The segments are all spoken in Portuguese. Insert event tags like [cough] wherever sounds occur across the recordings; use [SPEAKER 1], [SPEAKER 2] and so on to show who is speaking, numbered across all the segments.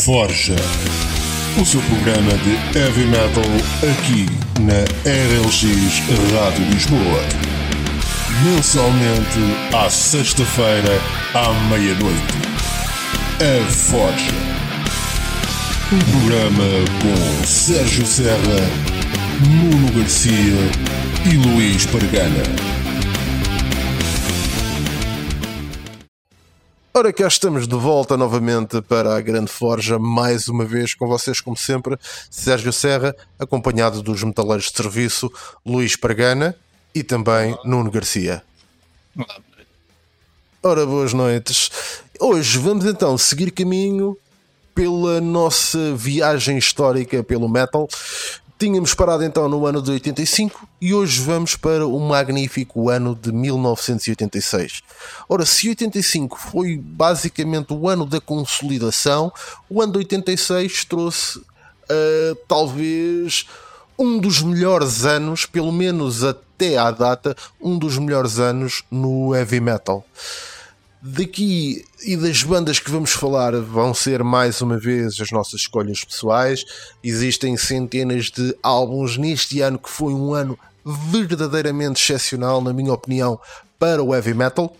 [SPEAKER 1] Forja. O seu programa de heavy metal aqui na RLX Rádio Lisboa. Mensalmente à sexta-feira à meia-noite. A Forja. Um programa com Sérgio Serra, Nuno Garcia e Luís Pargana.
[SPEAKER 2] Ora, cá estamos de volta novamente para a Grande Forja, mais uma vez com vocês, como sempre, Sérgio Serra, acompanhado dos metaleiros de serviço, Luís Pargana e também Nuno Garcia. Ora, boas noites. Hoje vamos então seguir caminho pela nossa viagem histórica pelo metal. Tínhamos parado então no ano de 85 e hoje vamos para o magnífico ano de 1986. Ora, se 85 foi basicamente o ano da consolidação, o ano de 86 trouxe uh, talvez um dos melhores anos, pelo menos até à data, um dos melhores anos no heavy metal. Daqui e das bandas que vamos falar vão ser mais uma vez as nossas escolhas pessoais. Existem centenas de álbuns neste ano que foi um ano verdadeiramente excepcional, na minha opinião, para o heavy metal.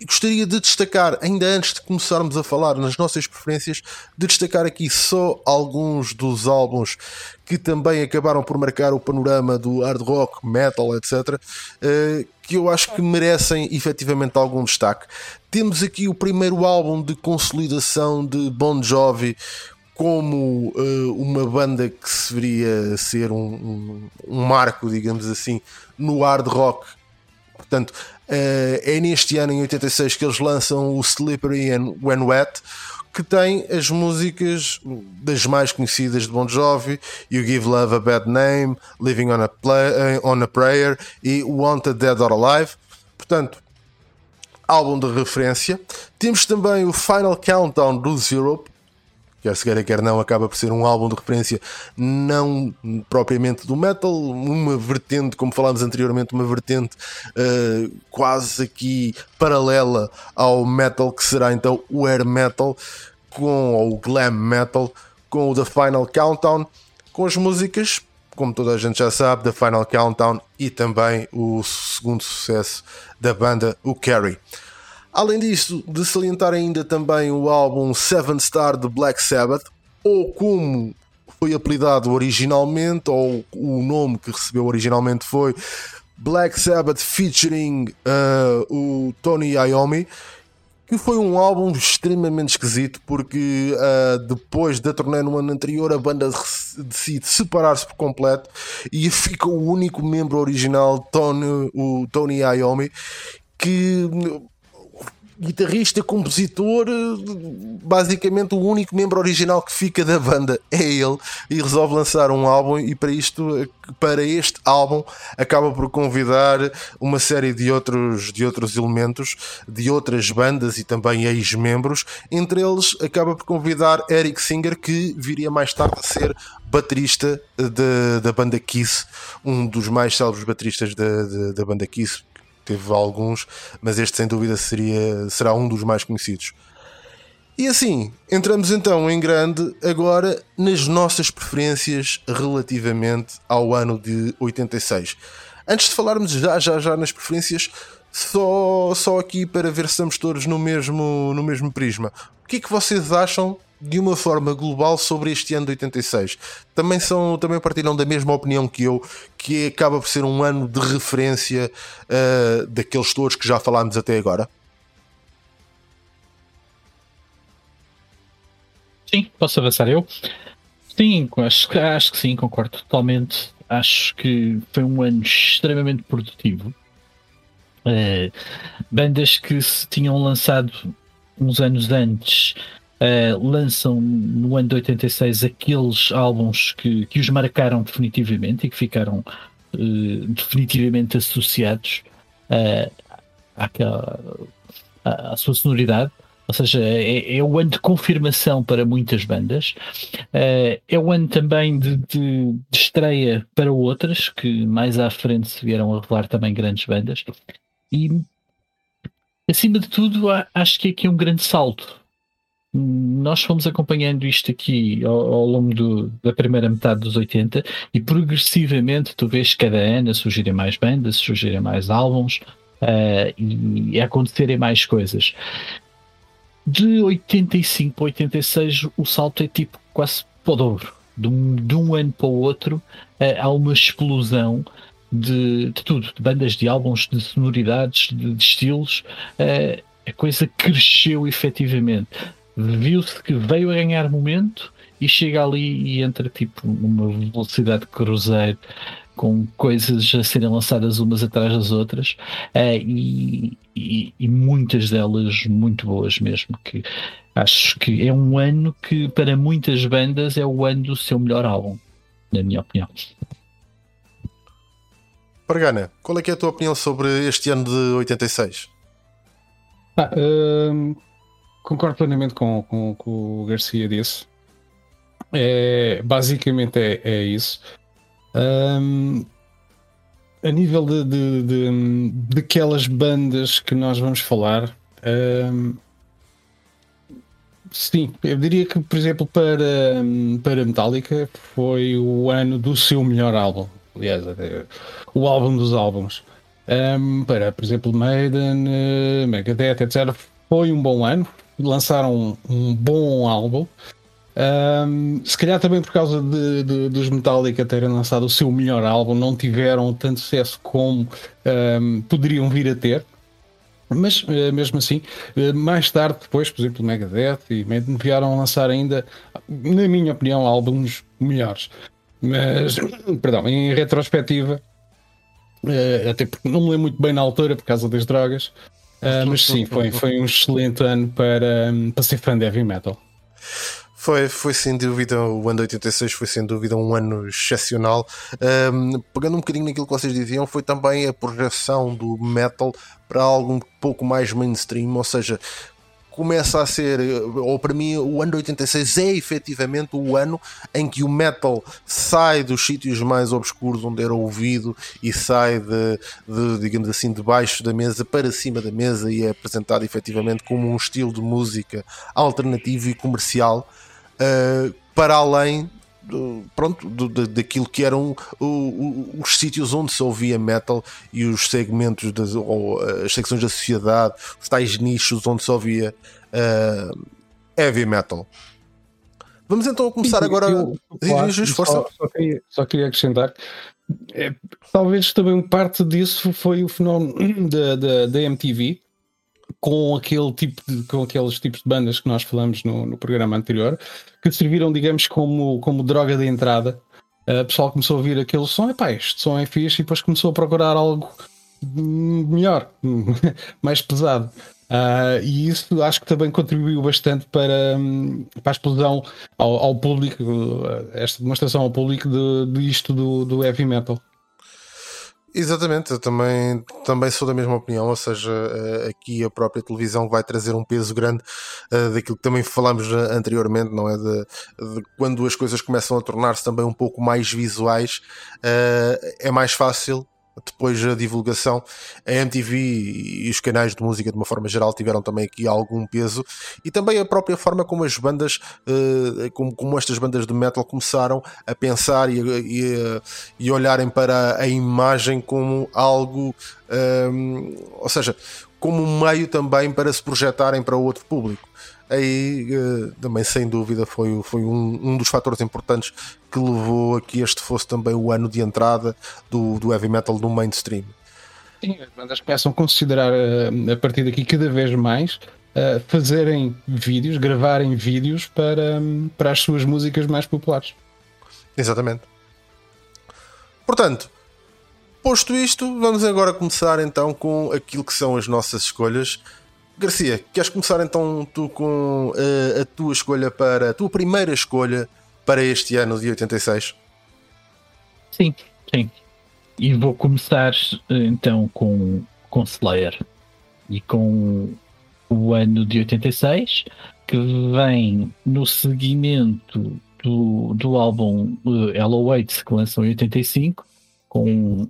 [SPEAKER 2] E gostaria de destacar, ainda antes de começarmos a falar nas nossas preferências, de destacar aqui só alguns dos álbuns que também acabaram por marcar o panorama do hard rock, metal, etc., que eu acho que merecem efetivamente algum destaque. Temos aqui o primeiro álbum de consolidação de Bon Jovi como uh, uma banda que se veria ser um, um, um, marco, digamos assim, no hard rock. Portanto, Uh, é neste ano, em 86, que eles lançam o Slippery and When Wet, que tem as músicas das mais conhecidas de Bon Jovi, You Give Love a Bad Name, Living on a, play, eh, on a Prayer e Wanted Dead or Alive. Portanto, álbum de referência. Temos também o Final Countdown dos Europe, quer se queira, quer não, acaba por ser um álbum de referência não propriamente do metal, uma vertente, como falámos anteriormente, uma vertente uh, quase aqui paralela ao metal, que será então o air metal, com ou o glam metal, com o The Final Countdown, com as músicas, como toda a gente já sabe, The Final Countdown e também o segundo sucesso da banda, o Carrie. Além disso, de salientar ainda também o álbum Seven Star de Black Sabbath, ou como foi apelidado originalmente, ou o nome que recebeu originalmente foi Black Sabbath featuring uh, o Tony Iommi, que foi um álbum extremamente esquisito porque uh, depois da turnê no ano anterior a banda decide separar-se por completo e fica o único membro original, Tony, o Tony Iommi, que guitarrista, compositor, basicamente o único membro original que fica da banda é ele e resolve lançar um álbum e para isto, para este álbum, acaba por convidar uma série de outros, de outros elementos, de outras bandas e também ex-membros, entre eles acaba por convidar Eric Singer, que viria mais tarde a ser baterista de, da banda Kiss, um dos mais célebres bateristas da, da banda Kiss, teve alguns, mas este sem dúvida seria, será um dos mais conhecidos. E assim, entramos então em grande agora nas nossas preferências relativamente ao ano de 86. Antes de falarmos já, já, já nas preferências, só, só aqui para ver se estamos todos no mesmo, no mesmo prisma. O que é que vocês acham de uma forma global sobre este ano de 86. Também, são, também partilham da mesma opinião que eu, que acaba por ser um ano de referência uh, daqueles todos que já falámos até agora?
[SPEAKER 3] Sim, posso avançar eu? Sim, acho, acho que sim, concordo totalmente. Acho que foi um ano extremamente produtivo. Uh, bandas que se tinham lançado uns anos antes uh, lançam no ano de 86 aqueles álbuns que, que os marcaram definitivamente e que ficaram uh, definitivamente associados uh, àquela, à, à, sua sonoridade. Ou seja, é, é, o ano de confirmação para muitas bandas, é o ano também de, de, de estreia para outras, que mais à frente se vieram a revelar também grandes bandas. E acima de tudo, acho que aqui é um grande salto nós fomos acompanhando isto aqui ao, ao longo do, da primeira metade dos 80 e progressivamente tu vês cada ano surgirem mais bandas, surgirem mais álbuns uh, e, e acontecerem mais coisas. De 85 para 86 o salto é tipo quase para o dobro. De um, de um ano para o outro uh, há uma explosão de, de, tudo, de bandas, de álbuns, de sonoridades, de, de estilos. Uh, a coisa cresceu efetivamente viu-se que veio a ganhar momento e chega ali e entra tipo numa velocidade de cruzeiro com coisas a serem lançadas umas atrás das outras uh, e, e, e, muitas delas muito boas mesmo que acho que é um ano que para muitas bandas é o ano do seu melhor álbum na minha opinião
[SPEAKER 2] Pargana, qual é que é a tua opinião sobre este ano de 86?
[SPEAKER 4] Ah, uh concordo plenamente com, com, com o Garcia disse. É, basicamente é, é isso. Um, a nível de, de, de, de, aquelas bandas que nós vamos falar, um, sim, eu diria que, por exemplo, para, para Metallica foi o ano do seu melhor álbum. Aliás, o álbum dos álbuns. Um, para, por exemplo, Maiden, uh, Megadeth, etc., foi um bom ano lançaram um, bom álbum. Um, se calhar também por causa de, de, dos Metallica terem lançado o seu melhor álbum, não tiveram tanto sucesso como um, poderiam vir a ter. Mas uh, mesmo assim, uh, mais tarde, depois, por exemplo, Megadeth e Maiden vieram lançar ainda, na minha opinião, álbuns melhores. Mas, [coughs] perdão, em retrospectiva, uh, até porque não me lembro muito bem na altura por causa das drogas, Uh, mas sim, foi, foi um excelente ano para, para ser fã de heavy metal.
[SPEAKER 2] Foi, foi sem dúvida, o ano de 86 foi sem dúvida um ano excepcional. Um, pegando um bocadinho naquilo que vocês diziam, foi também a projeção do metal para algo um pouco mais mainstream, ou seja, começa a ser, ou para mim, o ano de 86 é efetivamente o ano em que o metal sai dos sítios mais obscuros onde era ouvido e sai de, de digamos assim, debaixo da mesa para cima da mesa e é apresentado efetivamente como um estilo de música alternativo e comercial uh, para além pronto, do, daquilo que eram os sítios onde se ouvia metal e os segmentos das, ou as secções da sociedade, os tais nichos onde se ouvia uh, heavy metal. Vamos então começar agora. Eu,
[SPEAKER 4] claro, só, só, queria, só queria acrescentar. É, talvez também parte disso foi o fenómeno [coughs] da, da, da MTV, com aquele tipo de, com aqueles tipos de bandas que nós falamos no, no programa anterior, que serviram, digamos, como, como droga de entrada. Uh, o pessoal começou a ouvir aquele som, e pá, este som é fixe, e depois começou a procurar algo melhor, [laughs] mais pesado. Uh, e isso acho que também contribuiu bastante para, para a explosão ao, ao público, esta demonstração ao público de, de isto do, do heavy metal.
[SPEAKER 2] Exatamente, eu também, também sou da mesma opinião, ou seja, eh, aqui a própria televisão vai trazer um peso grande uh, daquilo que também falámos eh, anteriormente, não é? De, de quando as coisas começam a tornar-se também um pouco mais visuais, é mais fácil depois a divulgação, a MTV e os canais de música de uma forma geral tiveram também aqui algum peso. E também a própria forma como as bandas, eh, como, como estas bandas de metal começaram a pensar e, e, e olharem para a imagem como algo, um, eh, ou seja, como um meio também para se projetarem para outro público aí uh, também sem dúvida foi, foi um, um, dos fatores importantes que levou a que este fosse também o ano de entrada do, do heavy metal no mainstream.
[SPEAKER 4] Sim, as bandas começam a considerar uh, a partir daqui cada vez mais uh, fazerem vídeos, gravarem vídeos para, para as suas músicas mais populares.
[SPEAKER 2] Exatamente. Portanto, posto isto, vamos agora começar então com aquilo que são as nossas escolhas Garcia, queres começar então tu com uh, a tua escolha para a tua primeira escolha para este ano de 86?
[SPEAKER 3] Sim, sim. E vou começar então com, com Slayer e com o ano de 86, que vem no seguimento do, do álbum Hello Waits, que lançou em 85, com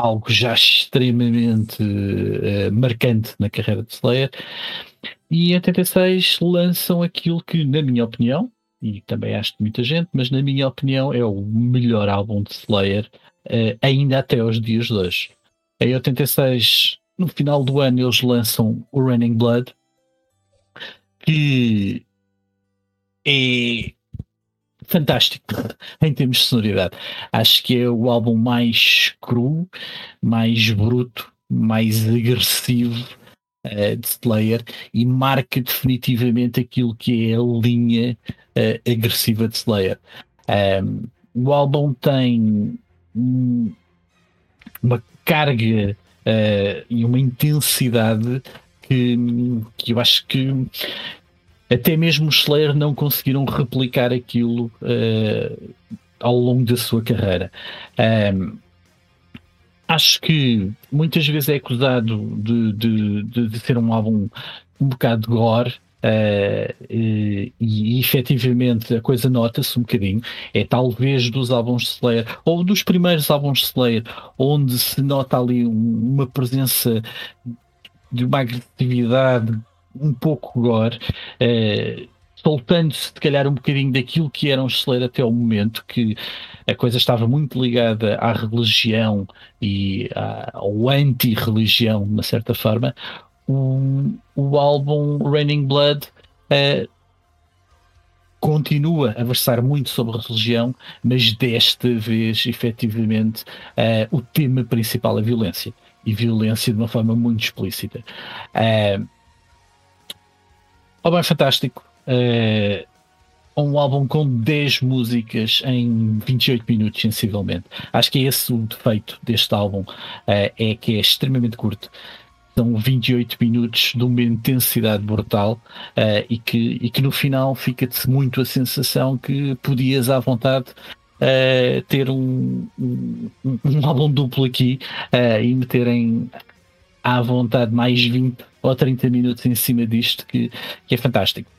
[SPEAKER 3] algo já extremamente uh, marcante na carreira de Slayer. e em 86 lançam aquilo que, na minha opinião, e também acho de muita gente, mas na minha opinião é o melhor álbum de Slayer uh, ainda até aos dias de hoje. Em 86, no final do ano, eles lançam o Running Blood, que é fantástico em termos de sonoridade. Acho que é o álbum mais cru, mais bruto, mais agressivo uh, de Slayer e marca definitivamente aquilo que é a linha uh, agressiva de Slayer. Um, o álbum tem um, uma carga uh, e uma intensidade que, que eu acho que até mesmo os Slayer não conseguiram replicar aquilo uh, ao longo da sua carreira. Um, acho que muitas vezes é acusado de, de, de, de ser um álbum um bocado gore. Uh, e, e efetivamente a coisa nota-se um bocadinho. É talvez dos álbuns de Slayer, ou dos primeiros álbuns de Slayer, onde se nota ali uma presença de uma agressividade um pouco gore, uh, soltando-se se calhar um bocadinho daquilo que era um Slayer até o momento, que a coisa estava muito ligada à religião e à, ao anti-religião, de uma certa forma. O, o álbum Raining Blood uh, continua a versar muito sobre a religião, mas desta vez, efetivamente, uh, o tema principal é violência. E violência de uma forma muito explícita. Uh, álbum é fantástico. Uh, um álbum com 10 músicas em 28 minutos, sensivelmente. Acho que é esse o defeito deste álbum, uh, é que é extremamente curto. São 28 minutos de uma intensidade brutal uh, e, que, e que no final fica-te muito a sensação que podias à vontade uh, ter um, um, um, álbum duplo aqui uh, e meterem à vontade mais 20 ou 30 minutos em cima disto, que, que é fantástico.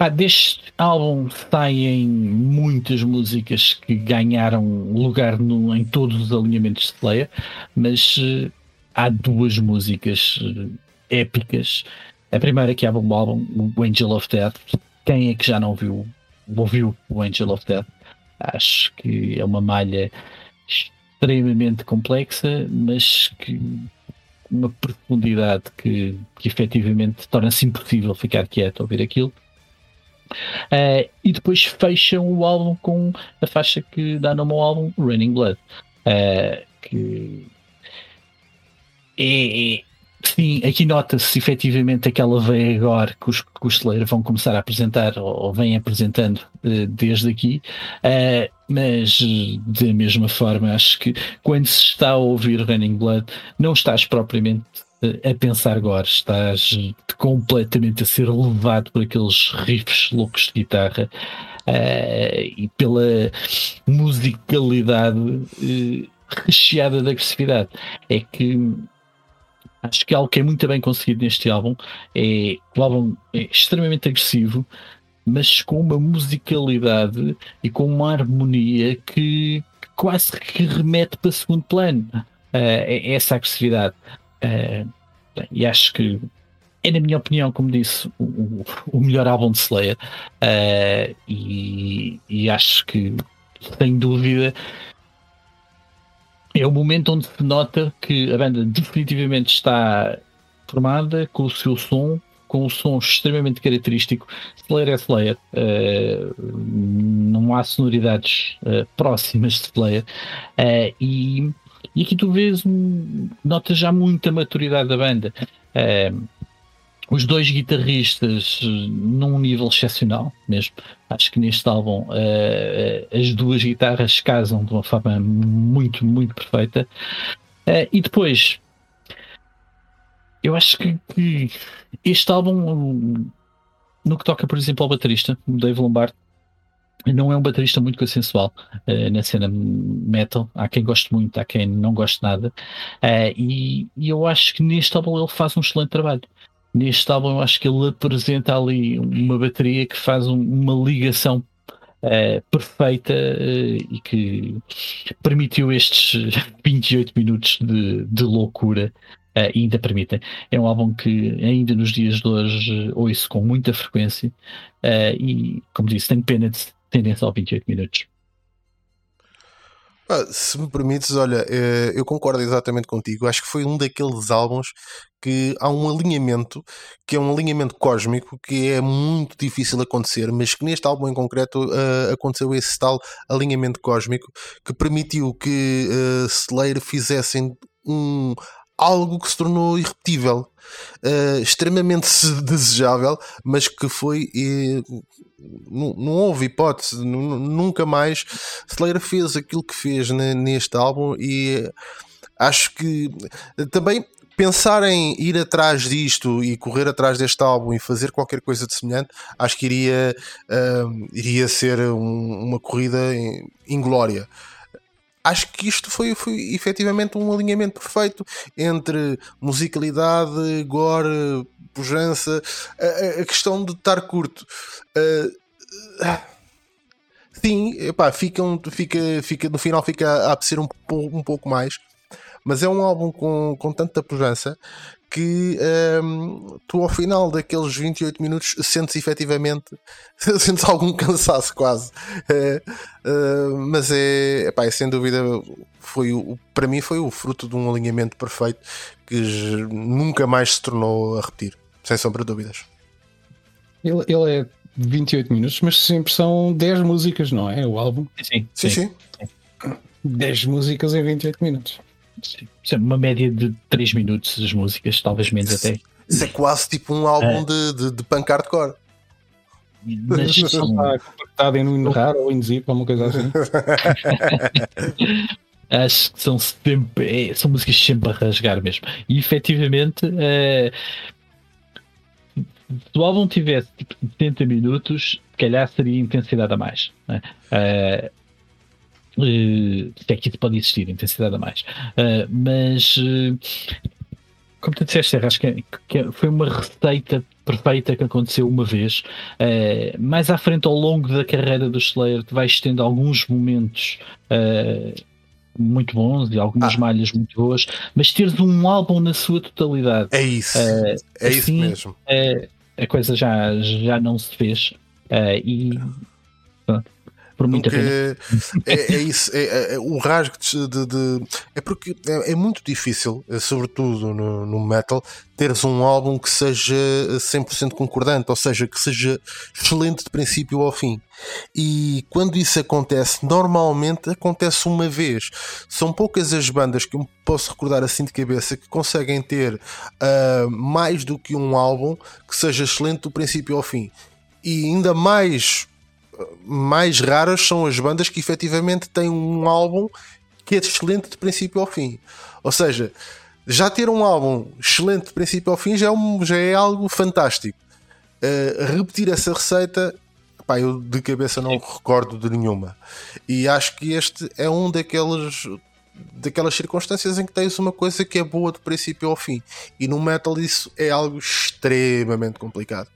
[SPEAKER 3] Pá, deste álbum saem muitas músicas que ganharam lugar no, em todos os alinhamentos de Slayer, mas uh, há duas músicas uh, épicas. A primeira que abre o álbum, o Angel of Death. Quem é que já não viu, ouviu o Angel of Death? Acho que é uma malha extremamente complexa, mas que uma profundidade que, que efetivamente torna-se impossível ficar quieto a ouvir aquilo. Uh, e depois fecham o álbum com a faixa que dá nome ao álbum, Running Blood. Uh, que é, é, sim, aqui nota-se efetivamente aquela veia agora que os, que os vão começar a apresentar ou, ou vêm apresentando uh, desde aqui, mas da mesma forma acho que quando se está a ouvir Running Blood não estás propriamente a pensar agora, estás completamente a ser levado por aqueles riffs loucos de guitarra uh, e pela musicalidade uh, recheada de agressividade. É que acho que algo que é muito bem conseguido neste álbum é o álbum é extremamente agressivo, mas com uma musicalidade e com uma harmonia que, quase que remete para segundo plano. Uh, essa agressividade. Uh, e acho que é, na minha opinião, como disse, o, o melhor álbum de Slayer. Uh, e, e, acho que, sem dúvida, é o momento onde se nota que a banda definitivamente está formada com o seu som, com o som extremamente característico. Slayer é Slayer. Uh, não há sonoridades uh, próximas de Slayer. e e aqui tu vês, notas já muita maturidade da banda. Uh, os dois guitarristas num nível excepcional mesmo. Acho que neste álbum uh, as duas guitarras casam de uma forma muito, muito perfeita. Uh, e depois, eu acho que, que, este álbum, no que toca, por exemplo, ao baterista, Dave Lombardo, não é um baterista muito consensual uh, na cena metal. Há quem goste muito, há quem não goste nada. Uh, e, e, eu acho que neste álbum ele faz um excelente trabalho. Neste álbum acho que ele apresenta ali uma bateria que faz um, uma ligação uh, perfeita e que permitiu estes [laughs] 28 minutos de, de loucura uh, ainda permitem. É um álbum que ainda nos dias de hoje ouço com muita frequência uh, e, como disse, tenho pena de terem só 28 minutos.
[SPEAKER 2] Ah, se me permites, olha, eu concordo exatamente contigo. Acho que foi um daqueles álbuns que há um alinhamento, que é um alinhamento cósmico, que é muito difícil acontecer, mas que neste álbum em concreto uh, aconteceu esse tal alinhamento cósmico que permitiu que uh, Slayer fizessem um algo que se tornou irrepetível, uh, extremamente [laughs] desejável, mas que foi. Não, não, houve hipótese, nunca mais Slayer fez aquilo que fez neste álbum e acho que também pensar em ir atrás disto e correr atrás deste álbum e fazer qualquer coisa de semelhante, acho que iria, uh, iria ser um, uma corrida inglória acho que isto foi, foi efetivamente um alinhamento perfeito entre musicalidade, gore, pujança, a, a questão de estar curto. Uh, sim, epá, fica, fica, fica, no final fica a apetecer um, um pouco mais, mas é um álbum com, com tanta pujança que um, tu ao final daqueles 28 minutos sentes efetivamente [laughs] sentes algum cansaço quase. Uh, uh, mas é, epá, é sem dúvida foi o, para mim foi o fruto de um alinhamento perfeito que nunca mais se tornou a repetir sem sombra de dúvidas.
[SPEAKER 4] Ele, ele é 28 minutos mas sempre são 10 músicas não é? O álbum.
[SPEAKER 3] Sim
[SPEAKER 2] sim, sim.
[SPEAKER 4] sim. 10 músicas em 28 minutos
[SPEAKER 3] uma média de 3 minutos as músicas, talvez menos
[SPEAKER 2] isso,
[SPEAKER 3] até.
[SPEAKER 2] Isso é quase tipo um álbum é. de, de, de punk hardcore.
[SPEAKER 4] Mas são... compactado em um raro ou em zip, alguma coisa assim. [laughs]
[SPEAKER 3] Acho que são sempre, é, são músicas sempre a rasgar mesmo. E efetivamente, é, se o álbum tivesse tipo 70 minutos, se calhar seria intensidade a mais. Né? Uh, é que isso pode existir, intensidade a mais. Uh, mas, uh, como tu disseste, acho que, é, que, é, foi uma receita perfeita que aconteceu uma vez. Uh, mais à frente, ao longo da carreira do Slayer, tu vais tendo alguns momentos muito bons e algumas ah. malhas muito boas, mas teres um álbum na sua totalidade.
[SPEAKER 2] É isso. é assim, isso mesmo.
[SPEAKER 3] a coisa já, já não se fez. e por muita pena.
[SPEAKER 2] É, é, isso, é, é, é o rasgo de, de, É porque é, é, muito difícil, eh, sobretudo no, no, metal, teres um álbum que seja 100% concordante, ou seja, que seja excelente de princípio ao fim. E quando isso acontece, normalmente acontece uma vez. São poucas as bandas que eu posso recordar assim de cabeça que conseguem ter uh, mais do que um álbum que seja excelente do princípio ao fim. E ainda mais mais raras são as bandas que efetivamente têm um álbum que é excelente de princípio ao fim. Ou seja, já ter um álbum excelente de princípio ao fim já é, um, já é algo fantástico. Uh, repetir essa receita, pá, eu de cabeça não recordo de nenhuma. E acho que este é um daqueles daquelas circunstâncias em que tens uma coisa que é boa de princípio ao fim. E no metal isso é algo extremamente complicado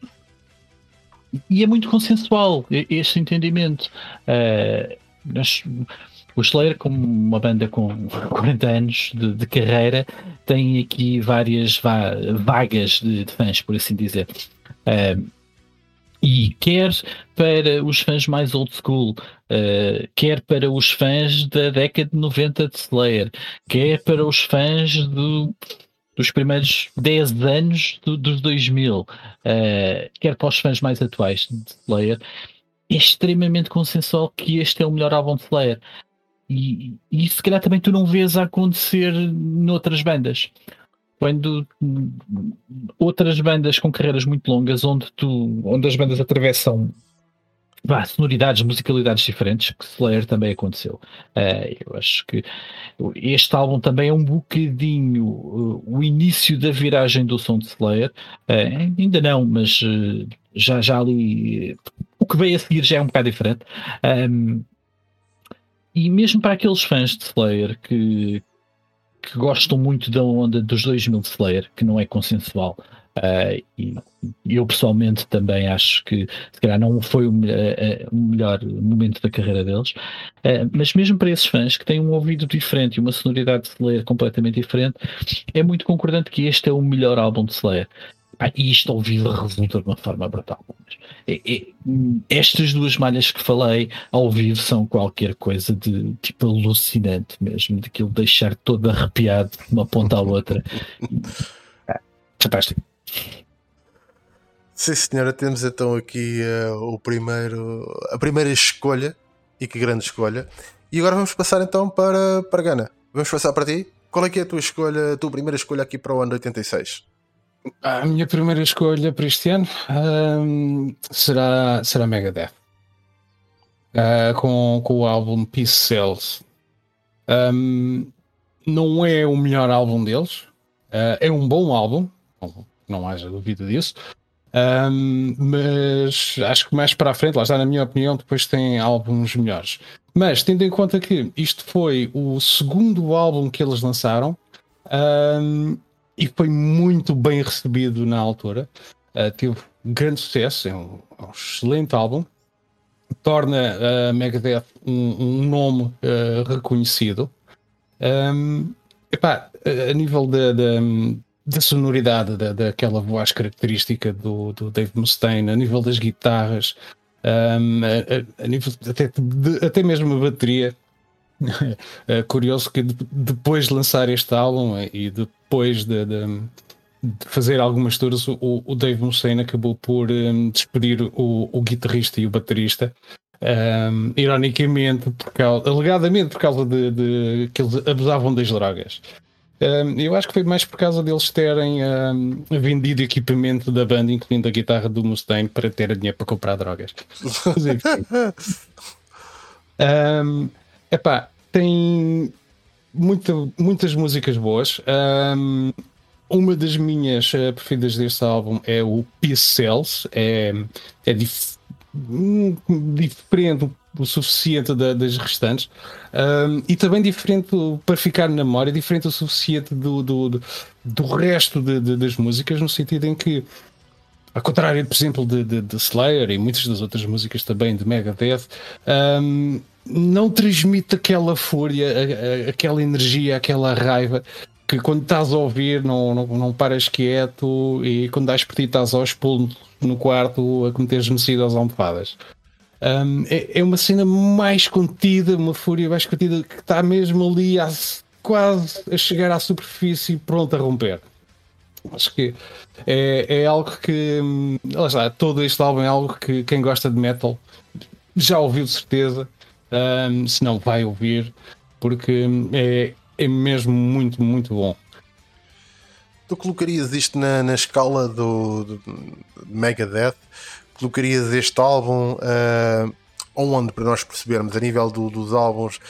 [SPEAKER 3] e é muito consensual este entendimento. Uh, nós, o Slayer, como uma banda com [laughs] 40 anos de, de carreira, tem aqui várias va vagas de, de, fãs, por assim dizer. Uh, e quer para os fãs mais old school, uh, quer para os fãs da década de 90 de Slayer, quer para os fãs do dos primeiros 10 anos do, dos 2000, uh, eh, quer para os fãs mais atuais de Slayer, é extremamente consensual que este é o melhor álbum de Slayer. E, e se calhar também tu não vês a acontecer noutras bandas. Quando outras bandas com carreiras muito longas, onde, tu, onde as bandas atravessam bah, sonoridades, musicalidades diferentes, que Slayer também aconteceu. Uh, eu acho que este álbum também é um bocadinho uh, o início da viragem do som de Slayer. Uh, ainda não, mas já, já ali o que veio a seguir já é um bocado diferente. Um, e mesmo para aqueles fãs de Slayer que, que gostam muito da onda dos 2000 de Slayer, que não é consensual, Uh, e eu pessoalmente também acho que se calhar não foi o, uh, o melhor momento da carreira deles, uh, mas mesmo para esses fãs que têm um ouvido diferente e uma sonoridade de Slayer completamente diferente, é muito concordante que este é o melhor álbum de Slayer. Ah, e isto ao vivo resulta de uma forma brutal. É, é, estas duas malhas que falei ao vivo são qualquer coisa de tipo alucinante mesmo, daquilo deixar todo arrepiado de uma ponta à outra. [laughs] fantástico.
[SPEAKER 2] Sim, senhora, temos então aqui uh, o primeiro, a primeira escolha, e que grande escolha. E agora vamos passar então para, para Gana. Vamos passar para ti. Qual é que é a tua escolha, a tua primeira escolha aqui para o ano 86?
[SPEAKER 4] A minha primeira escolha para este ano um, será, será Megadeth. Uh, com, com o álbum Peace Cells. Um, não é o melhor álbum deles, uh, é um bom álbum, não haja dúvida disso. Um, mas acho que mais para a frente, lá está, na minha opinião, depois tem álbuns melhores. Mas tendo em conta que isto foi o segundo álbum que eles lançaram um, e foi muito bem recebido na altura, uh, teve grande sucesso, é um, é um excelente álbum, torna a uh, Megadeth um, nome uh, reconhecido. Epá, a nível da, da sonoridade da, daquela voz característica do, do Dave Mustaine, a nível das guitarras, um, a, a, nível até, de, até mesmo a bateria. [laughs] é curioso que de, depois de lançar este álbum e depois de, de, de fazer algumas tours, o, o, Dave Mustaine acabou por um, despedir o, o, guitarrista e o baterista. Um, ironicamente, por causa, alegadamente por causa de, de que eles abusavam das drogas. Eu acho que foi mais por causa deles terem vendido equipamento da banda, incluindo a guitarra do Mustaine, para ter dinheiro para comprar drogas. um, epá, tem muita, muitas músicas boas. Um, uma das minhas uh, preferidas deste álbum é o Peace Cells. É, é dif diferente, o suficiente da, das restantes um, e também diferente para ficar na memória, diferente o suficiente do, do, do, resto de, de, das músicas, no sentido em que, ao contrário, por exemplo, de, de, de Slayer e muitas das outras músicas também de Megadeth, um, não transmite aquela fúria, a, a, aquela energia, aquela raiva que quando estás a ouvir não, não, não paras quieto e quando dás por ti estás aos pulos no quarto a cometer genocídio às almofadas. Um, é, é, uma cena mais contida, uma fúria mais contida que está mesmo ali a, quase a chegar à superfície pronto a romper. Acho que é, é algo que lá está, todo este álbum é algo que quem gosta de metal já ouviu de certeza, um, se não vai ouvir, porque é, é mesmo muito, muito bom.
[SPEAKER 2] Tu colocarias isto na, na escala do, do Megadeth? Colocarias este álbum uh, onde, para nós percebermos, a nível do, dos álbuns,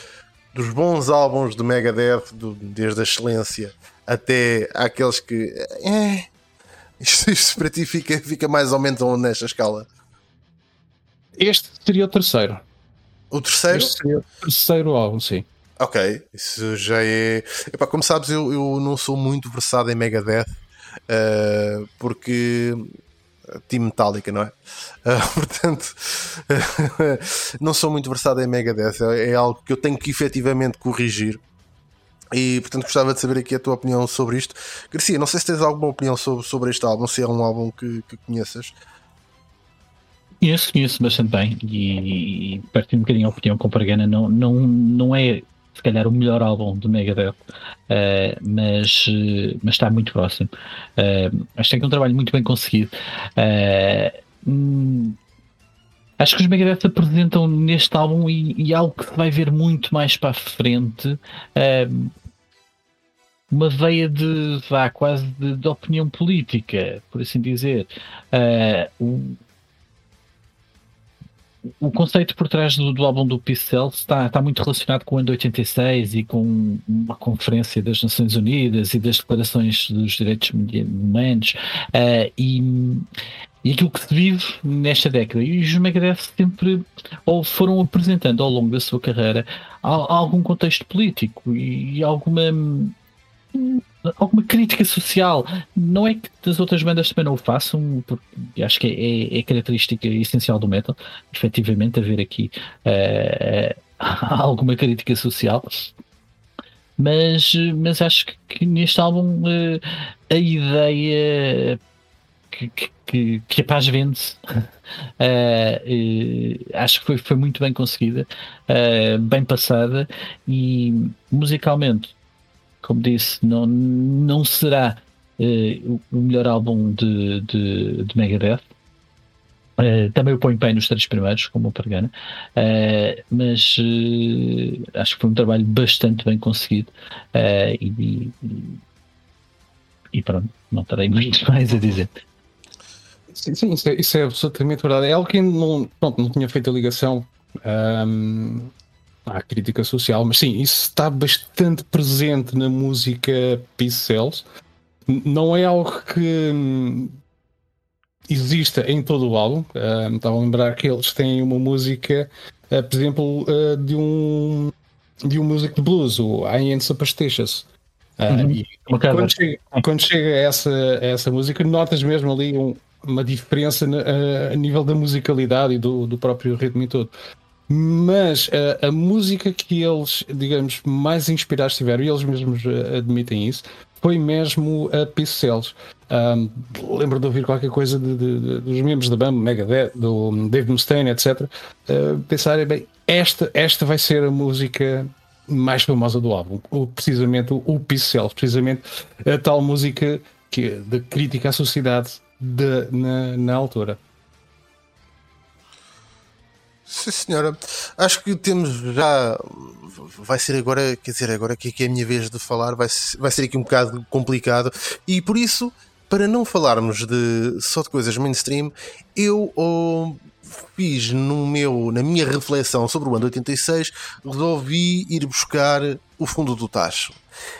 [SPEAKER 2] dos bons álbuns do Megadeth, do, desde a excelência até aqueles que. É, isto, isto para ti fica, fica mais ou menos onde nesta escala?
[SPEAKER 4] Este seria o terceiro.
[SPEAKER 2] O terceiro?
[SPEAKER 4] Este seria o terceiro álbum, sim.
[SPEAKER 2] Ok, isso já é. Epá, como sabes, eu, eu não sou muito versado em Megadeth uh, porque Team Metallica, não é? Uh, [laughs] portanto, [laughs] não sou muito versado em Megadeth, é, é algo que eu tenho que efetivamente corrigir. E portanto gostava de saber aqui a tua opinião sobre isto. Garcia, não sei se tens alguma opinião sobre, sobre este álbum, se é um álbum que, que conheças.
[SPEAKER 3] Conheço, conheço bastante bem e, e partindo um bocadinho a opinião com Pargana, não, não, não é se calhar o melhor álbum do Megadeth, uh, mas, uh, mas está muito próximo. Uh, acho que é um trabalho muito bem conseguido. Hum, acho que os Megadeth apresentam neste álbum e, e, algo que se vai ver muito mais para a frente. uma veia de vá quase de, de, opinião política, por assim dizer. O conceito por trás do, do álbum do Pixel está, está muito relacionado com o ano de 86 e com uma conferência das Nações Unidas e das declarações dos direitos humanos uh, e, e aquilo que se vive nesta década. E os Megadeth sempre ou foram apresentando ao longo da sua carreira algum contexto político e alguma alguma crítica social. Não é que as outras bandas também não o façam, porque acho que é, é, é característica essencial do metal, efetivamente, haver aqui uh, [laughs] alguma crítica social. Mas, mas acho que, neste álbum uh, a ideia que, que, que a paz vende-se. Uh, [laughs] uh, acho que foi, foi muito bem conseguida, uh, bem passada e musicalmente, como disse, não, não será o melhor álbum de, de, de Megadeth. também o põe bem nos três primeiros, como o Pergana, mas acho que foi um trabalho bastante bem conseguido e, e, e pronto, não terei [laughs] muito mais a dizer.
[SPEAKER 4] Sim, sim isso, é, isso, é, absolutamente verdade. É algo que não, pronto, não tinha feito a ligação um, à crítica social, mas sim, isso está bastante presente na música Peace Cells. Não é algo que hum, exista em todo o álbum. Um, estava a lembrar que eles têm uma música, uh, por exemplo, uh, de um de um músico de blues, o I Ain't Superstitious. Uh, uhum. e, e quando, chega, quando chega a essa, a essa música, notas mesmo ali um, uma diferença a, a nível da musicalidade e do, do próprio ritmo e tudo. Mas a, a, música que eles, digamos, mais inspirados tiveram, e eles mesmos eh, admitem isso, foi mesmo a Cells. Um, lembro de ouvir qualquer coisa de, de, de, dos membros da banda, Megadeth, do Dave Mustaine, etc. Uh, pensarem, bem, esta, esta vai ser a música mais famosa do álbum, o, precisamente o, o Cells, precisamente a tal música que, de crítica à sociedade de, na, na altura.
[SPEAKER 2] Sim, senhora. Acho que temos já. Vai ser agora, quer dizer, agora que é a minha vez de falar, vai, vai ser aqui um bocado complicado. E por isso, para não falarmos de só de coisas mainstream, eu oh, fiz no meu, na minha reflexão sobre o ano 86, resolvi ir buscar o fundo do tacho.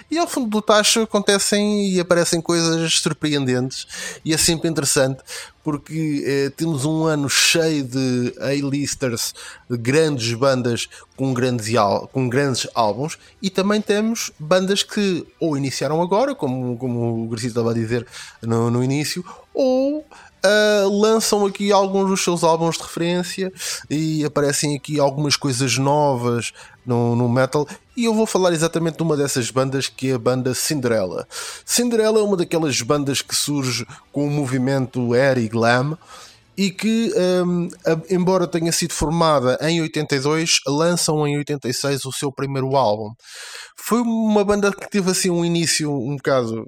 [SPEAKER 2] E ao fundo do tacho acontecem e aparecem coisas surpreendentes e é sempre interessante porque eh, temos um ano cheio de A-listers, de grandes bandas com grandes, com grandes álbuns e também temos bandas que ou iniciaram agora, como, como o Garcia estava a dizer no, no início, ou Uh, lançam aqui alguns dos seus álbuns de referência e aparecem aqui algumas coisas novas no, no metal. E eu vou falar exatamente de uma dessas bandas que é a banda Cinderella. Cinderella é uma daquelas bandas que surge com o movimento air e glam e que, um, embora tenha sido formada em 82, lançam em 86 o seu primeiro álbum. Foi uma banda que teve assim um início um bocado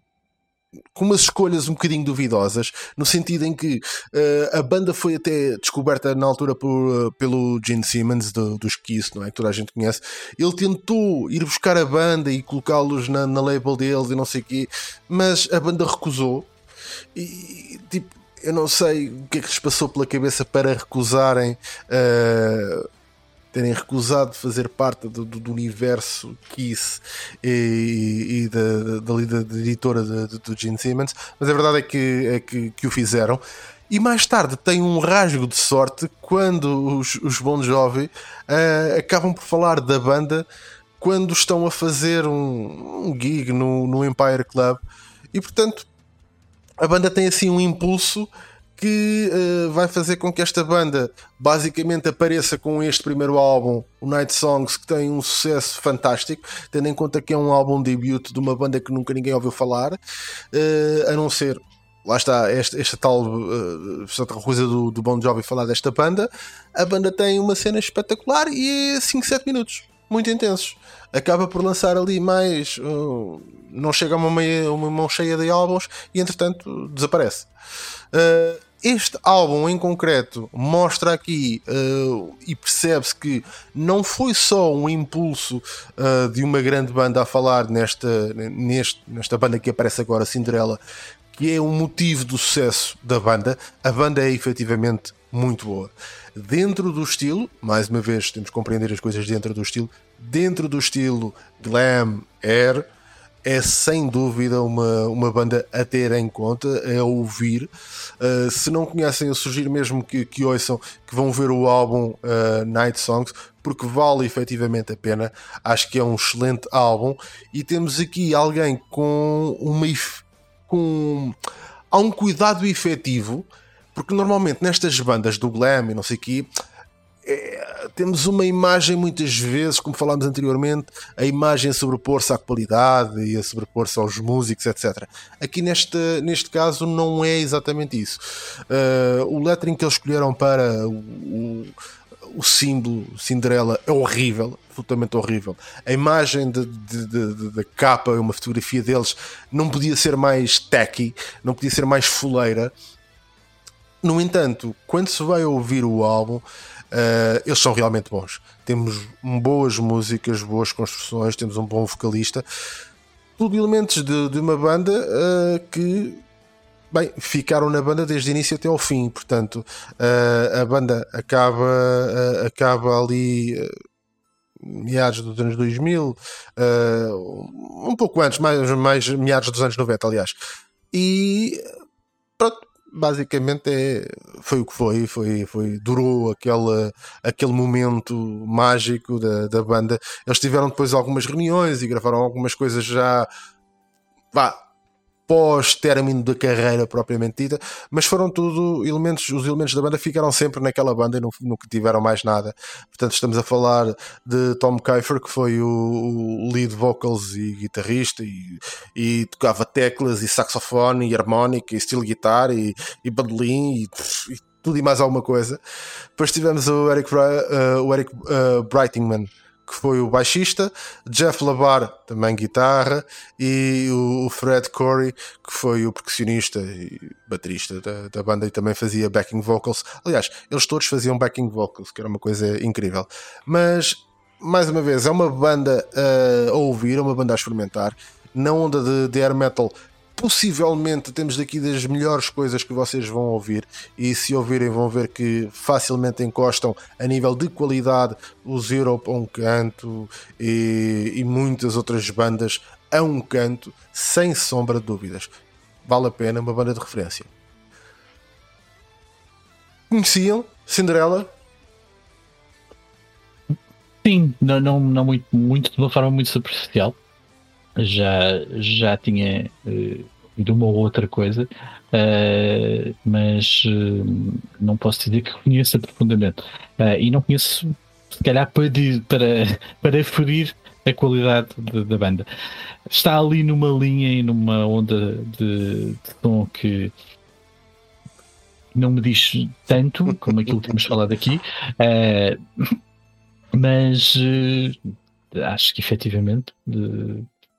[SPEAKER 2] com umas escolhas um bocadinho duvidosas, no sentido em que uh, a banda foi até descoberta na altura por, uh, pelo Gene Simmons do, dos Kiss, não é? Que toda a gente conhece. Ele tentou ir buscar a banda e colocá-los na, na label deles e não sei o quê, mas a banda recusou. E tipo, eu não sei o que é que lhes passou pela cabeça para recusarem. Uh, terem recusado fazer parte do, do, universo Kiss e, e da, da, da, editora do Gene Simmons, mas a verdade é que, é que, que o fizeram. E mais tarde tem um rasgo de sorte quando os, os Bon Jovi uh, acabam por falar da banda quando estão a fazer um, um gig no, no Empire Club. E portanto, a banda tem assim um impulso que uh, vai fazer com que esta banda basicamente apareça com este primeiro álbum, o Night Songs, que tem um sucesso fantástico, tendo em conta que é um álbum debut de uma banda que nunca ninguém ouviu falar, uh, a não ser. Lá está, esta, esta tal uh, esta coisa do, do Bon Jovi falar desta banda. A banda tem uma cena espetacular e é 5, 7 minutos, muito intensos. Acaba por lançar ali mais. Uh, não chega a uma, meia, uma mão cheia de álbuns e entretanto desaparece. Uh, este álbum em concreto mostra aqui uh, e percebe-se que não foi só um impulso uh, de uma grande banda a falar nesta, neste, nesta banda que aparece agora, Cinderela, que é o motivo do sucesso da banda. A banda é efetivamente muito boa. Dentro do estilo, mais uma vez temos que compreender as coisas dentro do estilo, dentro do estilo glam, air, é sem dúvida uma, uma banda a ter em conta, a ouvir. Uh, se não conhecem, eu sugiro mesmo que, que ouçam, que vão ver o álbum uh, Night Songs, porque vale efetivamente a pena. Acho que é um excelente álbum. E temos aqui alguém com uma. com. há um cuidado efetivo, porque normalmente nestas bandas do glam e não sei o quê é, temos uma imagem muitas vezes, como falámos anteriormente, a imagem sobrepor-se à qualidade e a sobrepor-se aos músicos, etc. Aqui neste, neste caso não é exatamente isso. Uh, o lettering que eles escolheram para o, o símbolo Cinderela é horrível, absolutamente horrível. A imagem da capa, uma fotografia deles, não podia ser mais tacky, não podia ser mais fuleira. No entanto, quando se vai ouvir o álbum, Uh, eles são realmente bons. Temos boas músicas, boas construções, temos um bom vocalista. Tudo elementos de, de uma banda uh, que bem, ficaram na banda desde o início até ao fim. Portanto, uh, a banda acaba, acaba ali meados dos anos 2000, um pouco antes, mais, mais meados dos anos 90, aliás. E pronto, basicamente é, foi o que foi, foi, foi durou aquele, aquele momento mágico da, da banda. Eles tiveram depois algumas reuniões e gravaram algumas coisas já vá, pós-término da carreira propriamente dita, mas foram tudo elementos, os elementos da banda ficaram sempre naquela banda e nunca tiveram mais nada. Portanto, estamos a falar de Tom Kiefer, que foi o, lead vocals e guitarrista, e, e, tocava teclas e saxofone e harmónica e steel guitar e, e bandolim e, e, tudo e mais alguma coisa. Depois tivemos o Eric, uh, o Eric uh, Brightingman que foi o baixista, Jeff Labar, também guitarra, e o Fred Corey, que foi o percussionista e baterista da, da, banda e também fazia backing vocals. Aliás, eles todos faziam backing vocals, que era uma coisa incrível. Mas, mais uma vez, é uma banda a ouvir, é uma banda a experimentar. Na onda de, de air metal possivelmente temos daqui das melhores coisas que vocês vão ouvir. E se ouvirem vão ver que facilmente encostam a nível de qualidade os Europe a um canto e, e muitas outras bandas a um canto sem sombra de dúvidas. Vale a pena uma banda de referência. Conheciam Cinderela?
[SPEAKER 3] Sim, não, não, não muito, muito de uma forma muito superficial já, já tinha uh, de uma ou outra coisa, uh, mas uh, não posso dizer que conheça profundamente. e não conheço, se calhar, para, para, [laughs] para ferir a qualidade de, da banda. Está ali numa linha e numa onda de, de tom que não me diz tanto como aquilo que temos falado aqui, [laughs] mas acho que efetivamente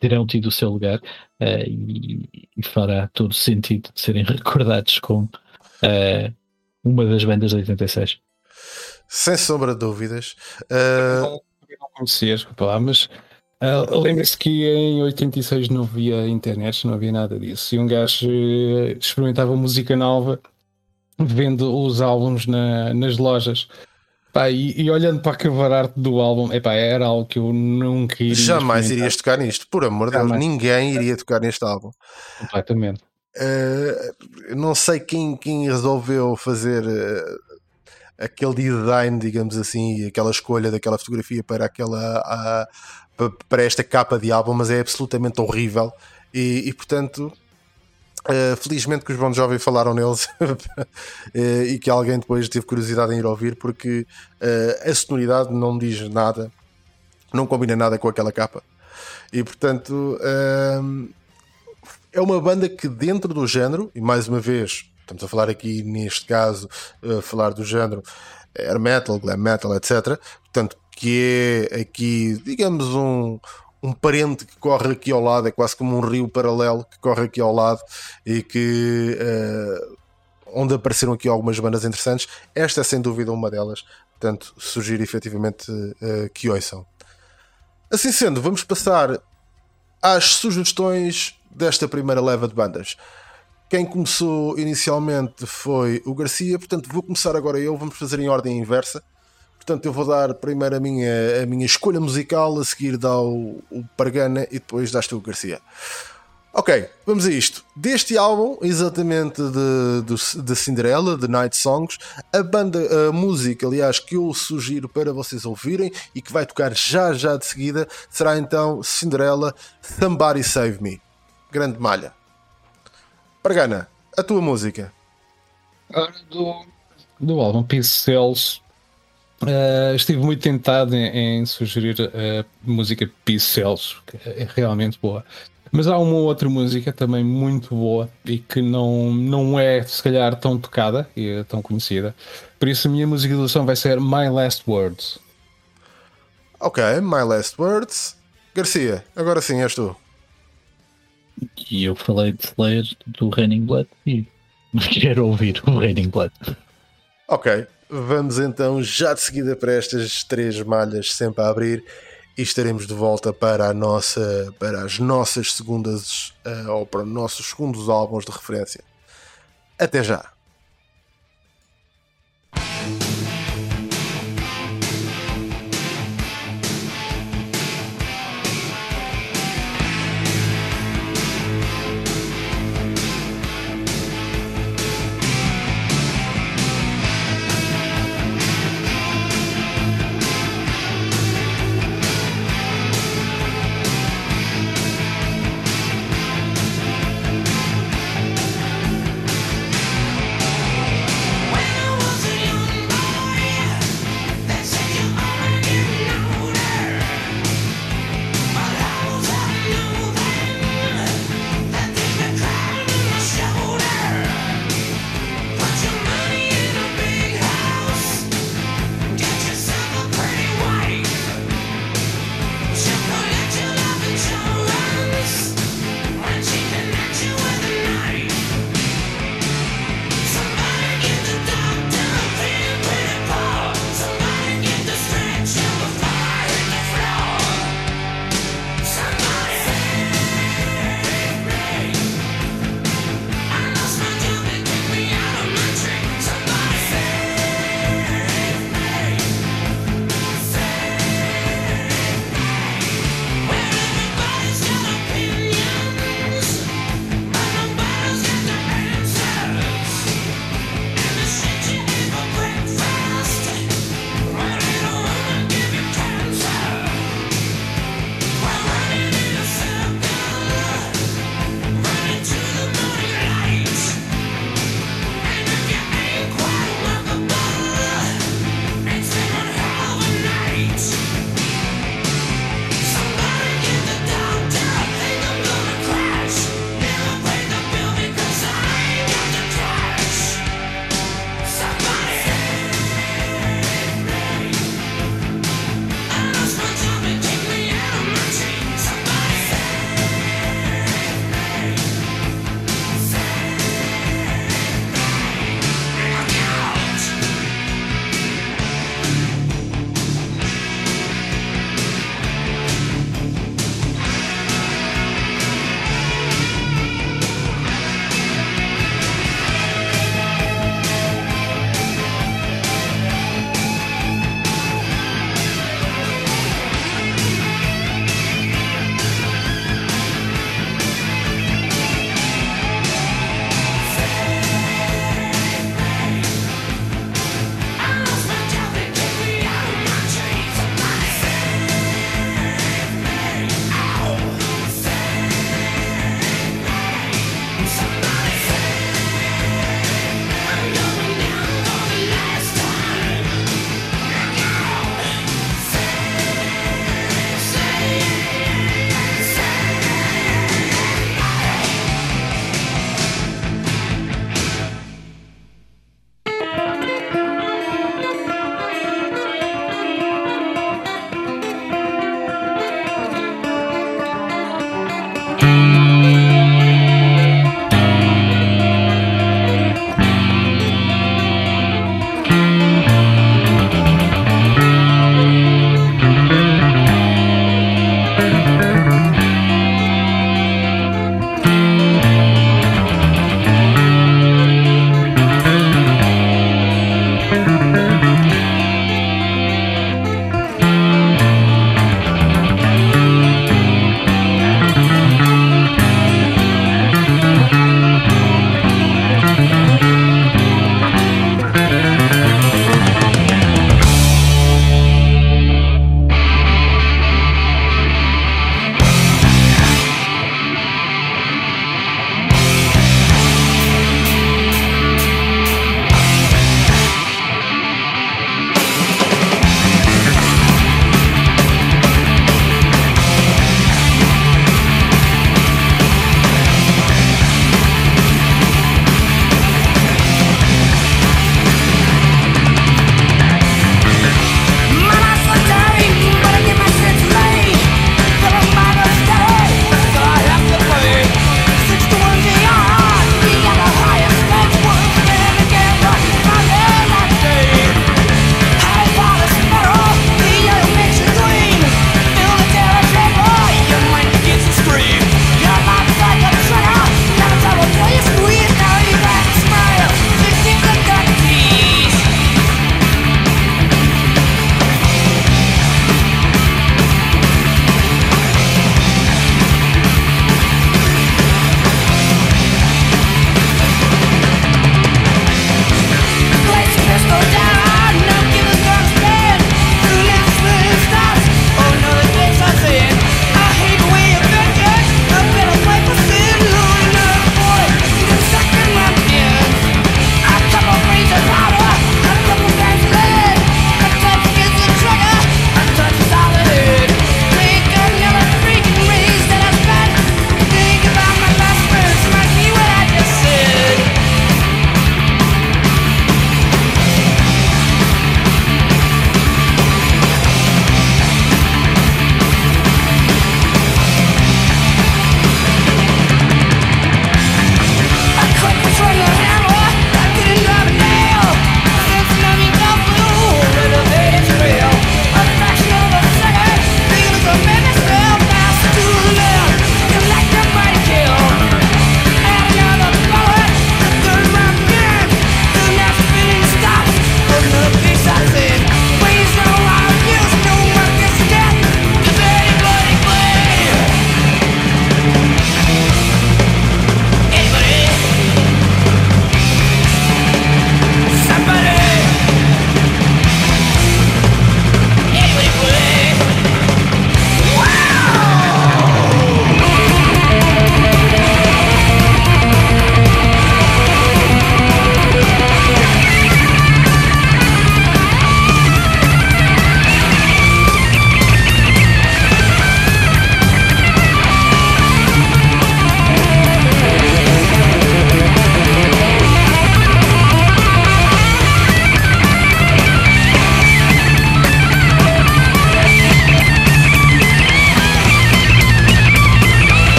[SPEAKER 3] terão tido o seu lugar uh, e, e, fará todo sentido serem [laughs] recordados com uh, uma das bandas de 86.
[SPEAKER 2] Sem sombra de dúvidas.
[SPEAKER 4] Uh... Não, não conhecia, desculpa lá, mas uh, lembre-se que em 86 não havia internet, não havia nada disso. E um gajo experimentava música nova vendo os álbuns na, nas lojas Pá, e, e, olhando para a cover art do álbum, epá, era algo que eu nunca iria.
[SPEAKER 2] Jamais irias tocar nisto, por amor de Deus, ninguém iria tocar neste álbum.
[SPEAKER 4] Completamente.
[SPEAKER 2] Uh, não sei quem, quem resolveu fazer uh, aquele design, digamos assim, aquela escolha daquela fotografia para aquela uh, para esta capa de álbum, mas é absolutamente horrível. E, e portanto, Uh, felizmente que os Bon Jovi falaram neles uh, [laughs] e que alguém depois teve curiosidade em ir ouvir porque uh, a sonoridade não diz nada, não combina nada com aquela capa. E portanto é uma banda que dentro do género, e mais uma vez estamos a falar aqui neste caso, falar do género air metal, glam metal, etc. Portanto, que é aqui, digamos, um, um parente que corre aqui ao lado, é quase como um rio paralelo que corre aqui ao lado e que uh, onde apareceram aqui algumas bandas interessantes. Esta é sem dúvida uma delas, portanto, sugiro efetivamente uh, que ouçam. Assim sendo, vamos passar às sugestões desta primeira leva de bandas. Quem começou inicialmente foi o Garcia, portanto, vou começar agora eu. Vamos fazer em ordem inversa. Portanto, eu vou dar primeiro a minha, a minha escolha musical, a seguir dá o, o Pargana e depois dás tu o Garcia. Ok, vamos a isto. Deste álbum, exatamente de, de, de Cinderela, de Night Songs, a banda, a música, aliás, que eu sugiro para vocês ouvirem e que vai tocar já já de seguida, será então Cinderela Somebody Save Me. Grande malha. Pargana, a tua música.
[SPEAKER 4] Do, do álbum Cells, uh, estive muito tentado em, em sugerir a música Peace Cells, que é realmente boa. Mas há uma outra música também muito boa e que não, não é, se calhar, tão tocada e é tão conhecida. Por isso, a minha música de ilusão vai ser My Last Words.
[SPEAKER 2] Ok, My Last Words. Garcia, agora sim és tu.
[SPEAKER 3] E eu falei de ler do Raining Blood e [laughs] quero ouvir o Raining Blood.
[SPEAKER 2] Ok, vamos então já de seguida para estas três malhas sempre a abrir e estaremos de volta para, a nossa, para as nossas segundas uh, ou para os nossos segundos álbuns de referência. Até já!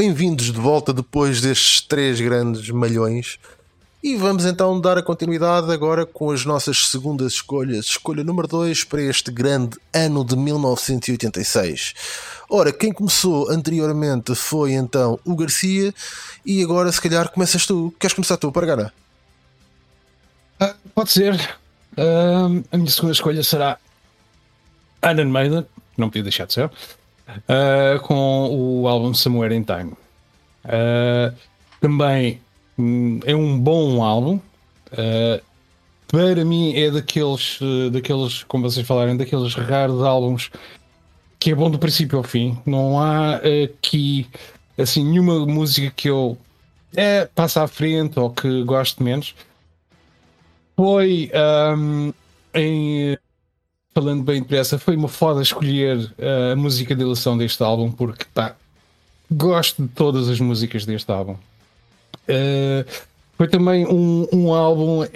[SPEAKER 2] Bem-vindos de volta depois destes três grandes malhões. E vamos então dar a continuidade agora com as nossas segundas escolhas. Escolha número 2 para este grande ano de 1986. Ora, quem começou anteriormente foi então o Garcia e agora se calhar começas tu. Queres começar tu, Pargana?
[SPEAKER 4] Uh, pode ser. Uh, a minha segunda escolha será Iron Maiden, não podia deixar de ser uh, com o álbum Somewhere in Time. Uh, também um, é um bom álbum. Uh, para mim é daqueles, daqueles, como vocês falaram, daqueles raros álbuns que é bom do princípio ao fim. Não há aqui assim nenhuma música que eu é, à frente ou que gosto menos. Foi um, em falando bem depressa, foi uma foda escolher a música de eleição deste álbum porque pá, gosto de todas as músicas deste álbum. Uh, foi também um, um álbum uh,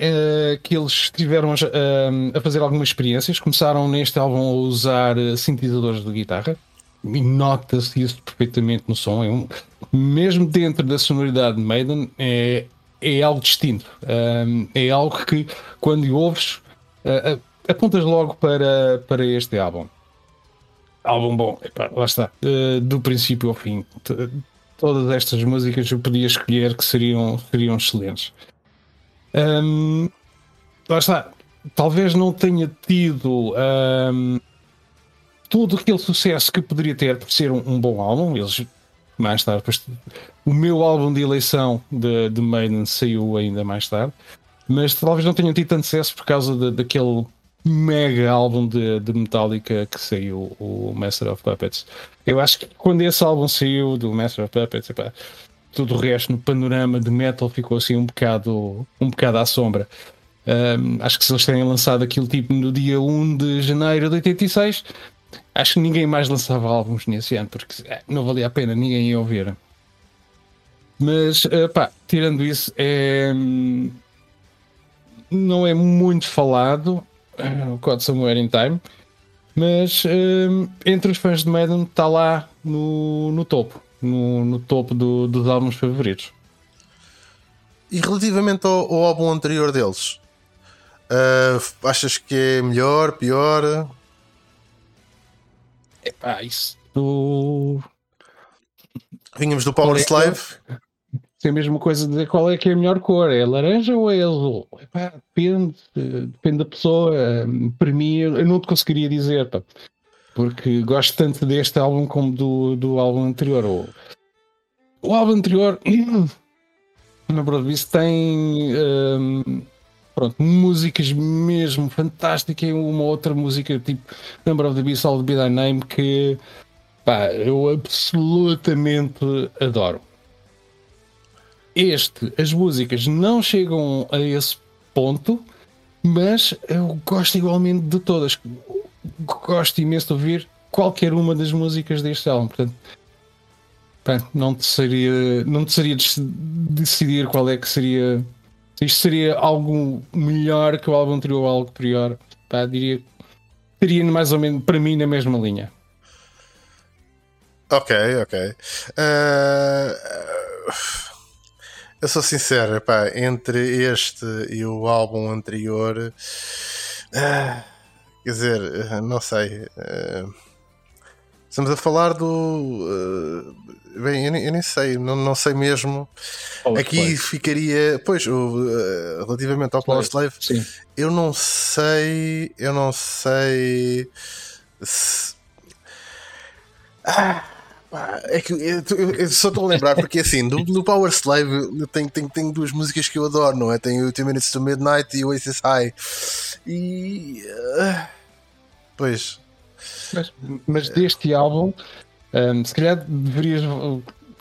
[SPEAKER 4] que eles estiveram a, a, fazer algumas experiências. Começaram neste álbum a usar sintetizadores de guitarra e nota-se isso perfeitamente no som. É um, mesmo dentro da sonoridade de Maiden, é, é algo distinto. é algo que, quando ouves, apontas logo para, para este álbum. Álbum bom, Epá, lá está, do princípio ao fim todas estas músicas eu podia escolher que seriam, seriam excelentes. Um, lá está. Talvez não tenha tido um, todo aquele sucesso que poderia ter por ser um, um bom álbum. Eles mais tarde, depois, o meu álbum de eleição de, de Maiden saiu ainda mais tarde, mas talvez não tenham tido tanto sucesso por causa de, daquele mega álbum de, de Metallica que saiu, o Master of Puppets. Eu acho que quando esse álbum saiu do Master of Puppets, epá, tudo o resto no panorama de metal ficou assim um bocado, um bocado à sombra. Um, acho que se eles terem lançado aquilo tipo no dia 1 de janeiro de 86, acho que ninguém mais lançava álbuns nesse ano, porque é, não valia a pena, ninguém ia ouvir. Mas, pá, tirando isso, é, hum, não é muito falado [laughs] o God Somewhere in Time, mas um, entre os fãs de Madden está lá no, no topo, no, no topo do, dos álbuns favoritos.
[SPEAKER 2] E relativamente ao, ao álbum anterior deles, uh, achas que é melhor, pior?
[SPEAKER 4] Epá, isso. Do...
[SPEAKER 2] Vínhamos do Power Slave
[SPEAKER 4] tem a mesma coisa de dizer qual é que é a melhor cor, é laranja ou é azul? Epá, depende, depende da pessoa. Para mim, eu não te conseguiria dizer, pá, porque gosto tanto deste álbum como do, do álbum anterior. O, o álbum anterior, [clears throat] na Broadbeast, tem um, pronto, músicas mesmo fantásticas. Uma outra música, tipo Number of the Beast, All the Be Thy Name, que pá, eu absolutamente adoro. Este, as músicas não chegam a esse ponto, mas eu gosto igualmente de todas. Gosto imenso de ouvir qualquer uma das músicas deste álbum. Portanto, não te seria, não te seria decidir qual é que seria. Se isto seria algo melhor que o álbum anterior ou algo pior, pá, diria que seria mais ou menos para mim na mesma linha.
[SPEAKER 2] Ok, ok. Uh eu sou sincero, pá, entre este e o álbum anterior, uh, quer dizer, uh, não sei. Uh, estamos a falar do. Uh, bem, eu nem, eu nem, sei, não, não sei mesmo. Power Aqui Slave. ficaria. Pois, o, relativamente ao Power Slave, Sim. eu não sei. Eu não sei. Se, ah, é que eu, eu só estou a lembrar porque assim, do, no Power Slave tem, tem, duas músicas que eu adoro, não é? Tem o Two Minutes to Midnight e o Oasis High. E. Uh, pois.
[SPEAKER 4] Mas, mas deste álbum, um, se calhar deverias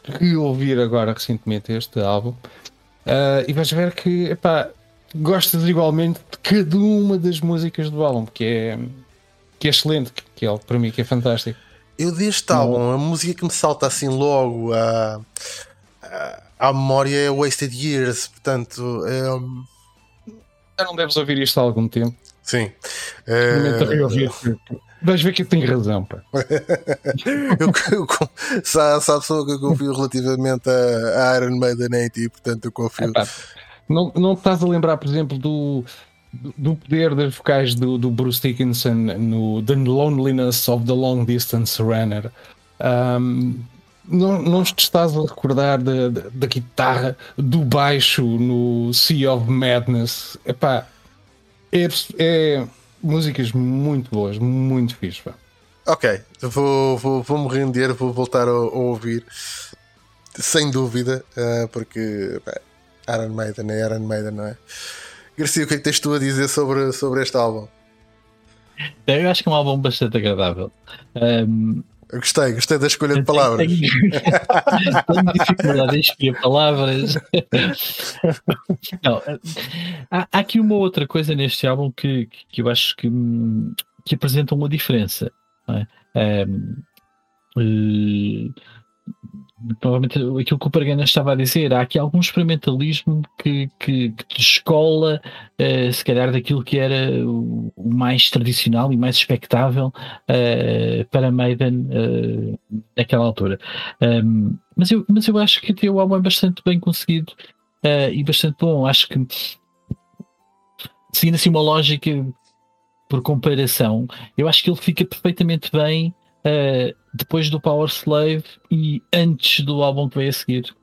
[SPEAKER 4] reouvir agora recentemente este álbum uh, e vais ver que epá, gostas igualmente de cada uma das músicas do álbum, que é, que é excelente, que é para mim que é fantástico.
[SPEAKER 2] Eu deste álbum, a música que me salta assim logo à, à, memória é Wasted Years, portanto. É...
[SPEAKER 4] Já não deves ouvir isto há algum tempo.
[SPEAKER 2] Sim.
[SPEAKER 4] É... [laughs] Vais ver que eu tenho razão, pá.
[SPEAKER 2] eu, eu, se, há, se há pessoa que eu confio relativamente a, a Iron Maiden 80, é portanto eu confio. É,
[SPEAKER 4] não, não estás a lembrar, por exemplo, do do poder das vocais do, do Bruce Dickinson no The Loneliness of the Long Distance Runner. Um, não, não estás a recordar da, da, da, guitarra do baixo no Sea of Madness? Epá, é, é músicas muito boas, muito fixe.
[SPEAKER 2] Ok, vou, vou, vou me render, vou voltar a, a ouvir sem dúvida, uh, porque pá, Iron Maiden é Iron Maiden, não é? Garcia, o que é que tens tu a dizer sobre, sobre este álbum?
[SPEAKER 3] Eu acho que é um álbum bastante agradável. Um,
[SPEAKER 2] Gostei, gostei da escolha de palavras.
[SPEAKER 3] Tenho, [laughs] tenho dificuldade em escolher palavras. Não, há, há, aqui uma outra coisa neste álbum que, que eu acho que, que apresenta uma diferença. É? Um, provavelmente aquilo que o Pargana estava a dizer, há aqui algum experimentalismo que, que, que descola, uh, se calhar, daquilo que era o, mais tradicional e mais expectável uh, para Maiden uh, naquela altura. Um, mas, eu, mas eu acho que o álbum é bastante bem conseguido e bastante bom. Acho que seguindo assim uma lógica por comparação, eu acho que ele fica perfeitamente bem uh, depois do Power Slave e antes do álbum que veio a seguir.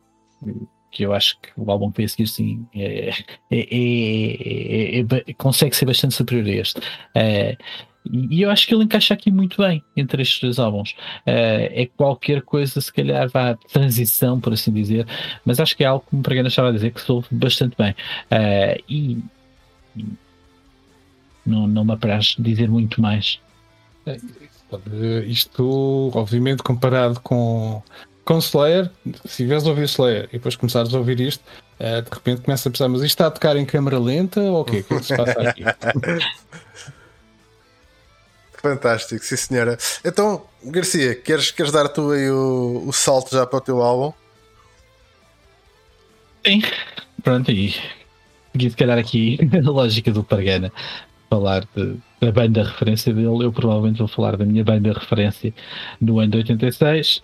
[SPEAKER 3] Que eu acho que o álbum que veio a seguir, sim, é, é, é, consegue ser bastante superior a este. Uh, e eu acho que ele encaixa aqui muito bem entre estes dois álbuns. Uh, é qualquer coisa, se calhar, vá transição, por assim dizer, mas acho que é algo que me Pregana estava a dizer que soube bastante bem. Uh, e, e, não, não me apraz dizer muito mais.
[SPEAKER 4] Isto, obviamente, comparado com, com Slayer, se estiveres a ouvir Slayer e depois começares a ouvir isto, uh, de repente começa a pensar, mas isto está a tocar em câmera lenta ou o quê? O que é que se passa aqui? [laughs]
[SPEAKER 2] Fantástico, sim senhora. Então, Garcia, queres, queres dar tu aí o, o salto já para o teu álbum?
[SPEAKER 3] Sim, pronto, e se calhar aqui [laughs] a lógica do Pargana falar de, da banda referência dele, eu provavelmente vou falar da minha banda referência no ano de 86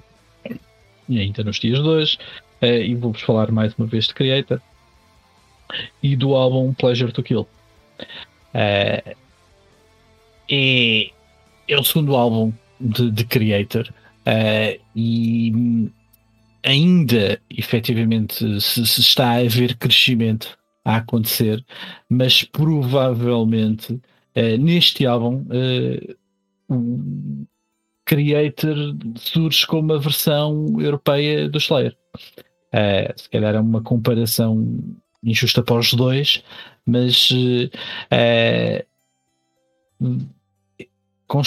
[SPEAKER 3] e ainda nos dias de hoje, uh, e vou-vos falar mais uma vez de Creator e do álbum Pleasure to Kill. Uh, é, é o segundo álbum de, de Creator uh, e ainda efetivamente se, se está a ver crescimento a acontecer, mas provavelmente uh, neste álbum uh, o Creator surge como a versão europeia do Slayer. Uh, se calhar é uma comparação injusta para os dois, mas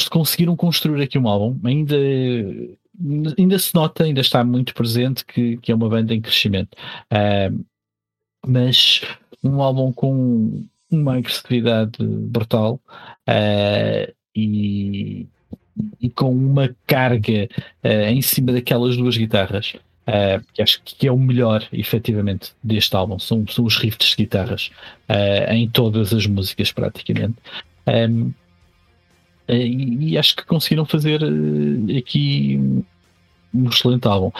[SPEAKER 3] conseguiram construir aqui um álbum ainda ainda se nota, ainda está muito presente que, que é uma banda em crescimento. Uh, mas um álbum com uma agressividade brutal uh, e, e, com uma carga uh, em cima daquelas duas guitarras. Uh, que acho que é o melhor, efetivamente, deste álbum. São, são os riffs de guitarras em todas as músicas, praticamente. Um, e, e, acho que conseguiram fazer aqui um excelente álbum.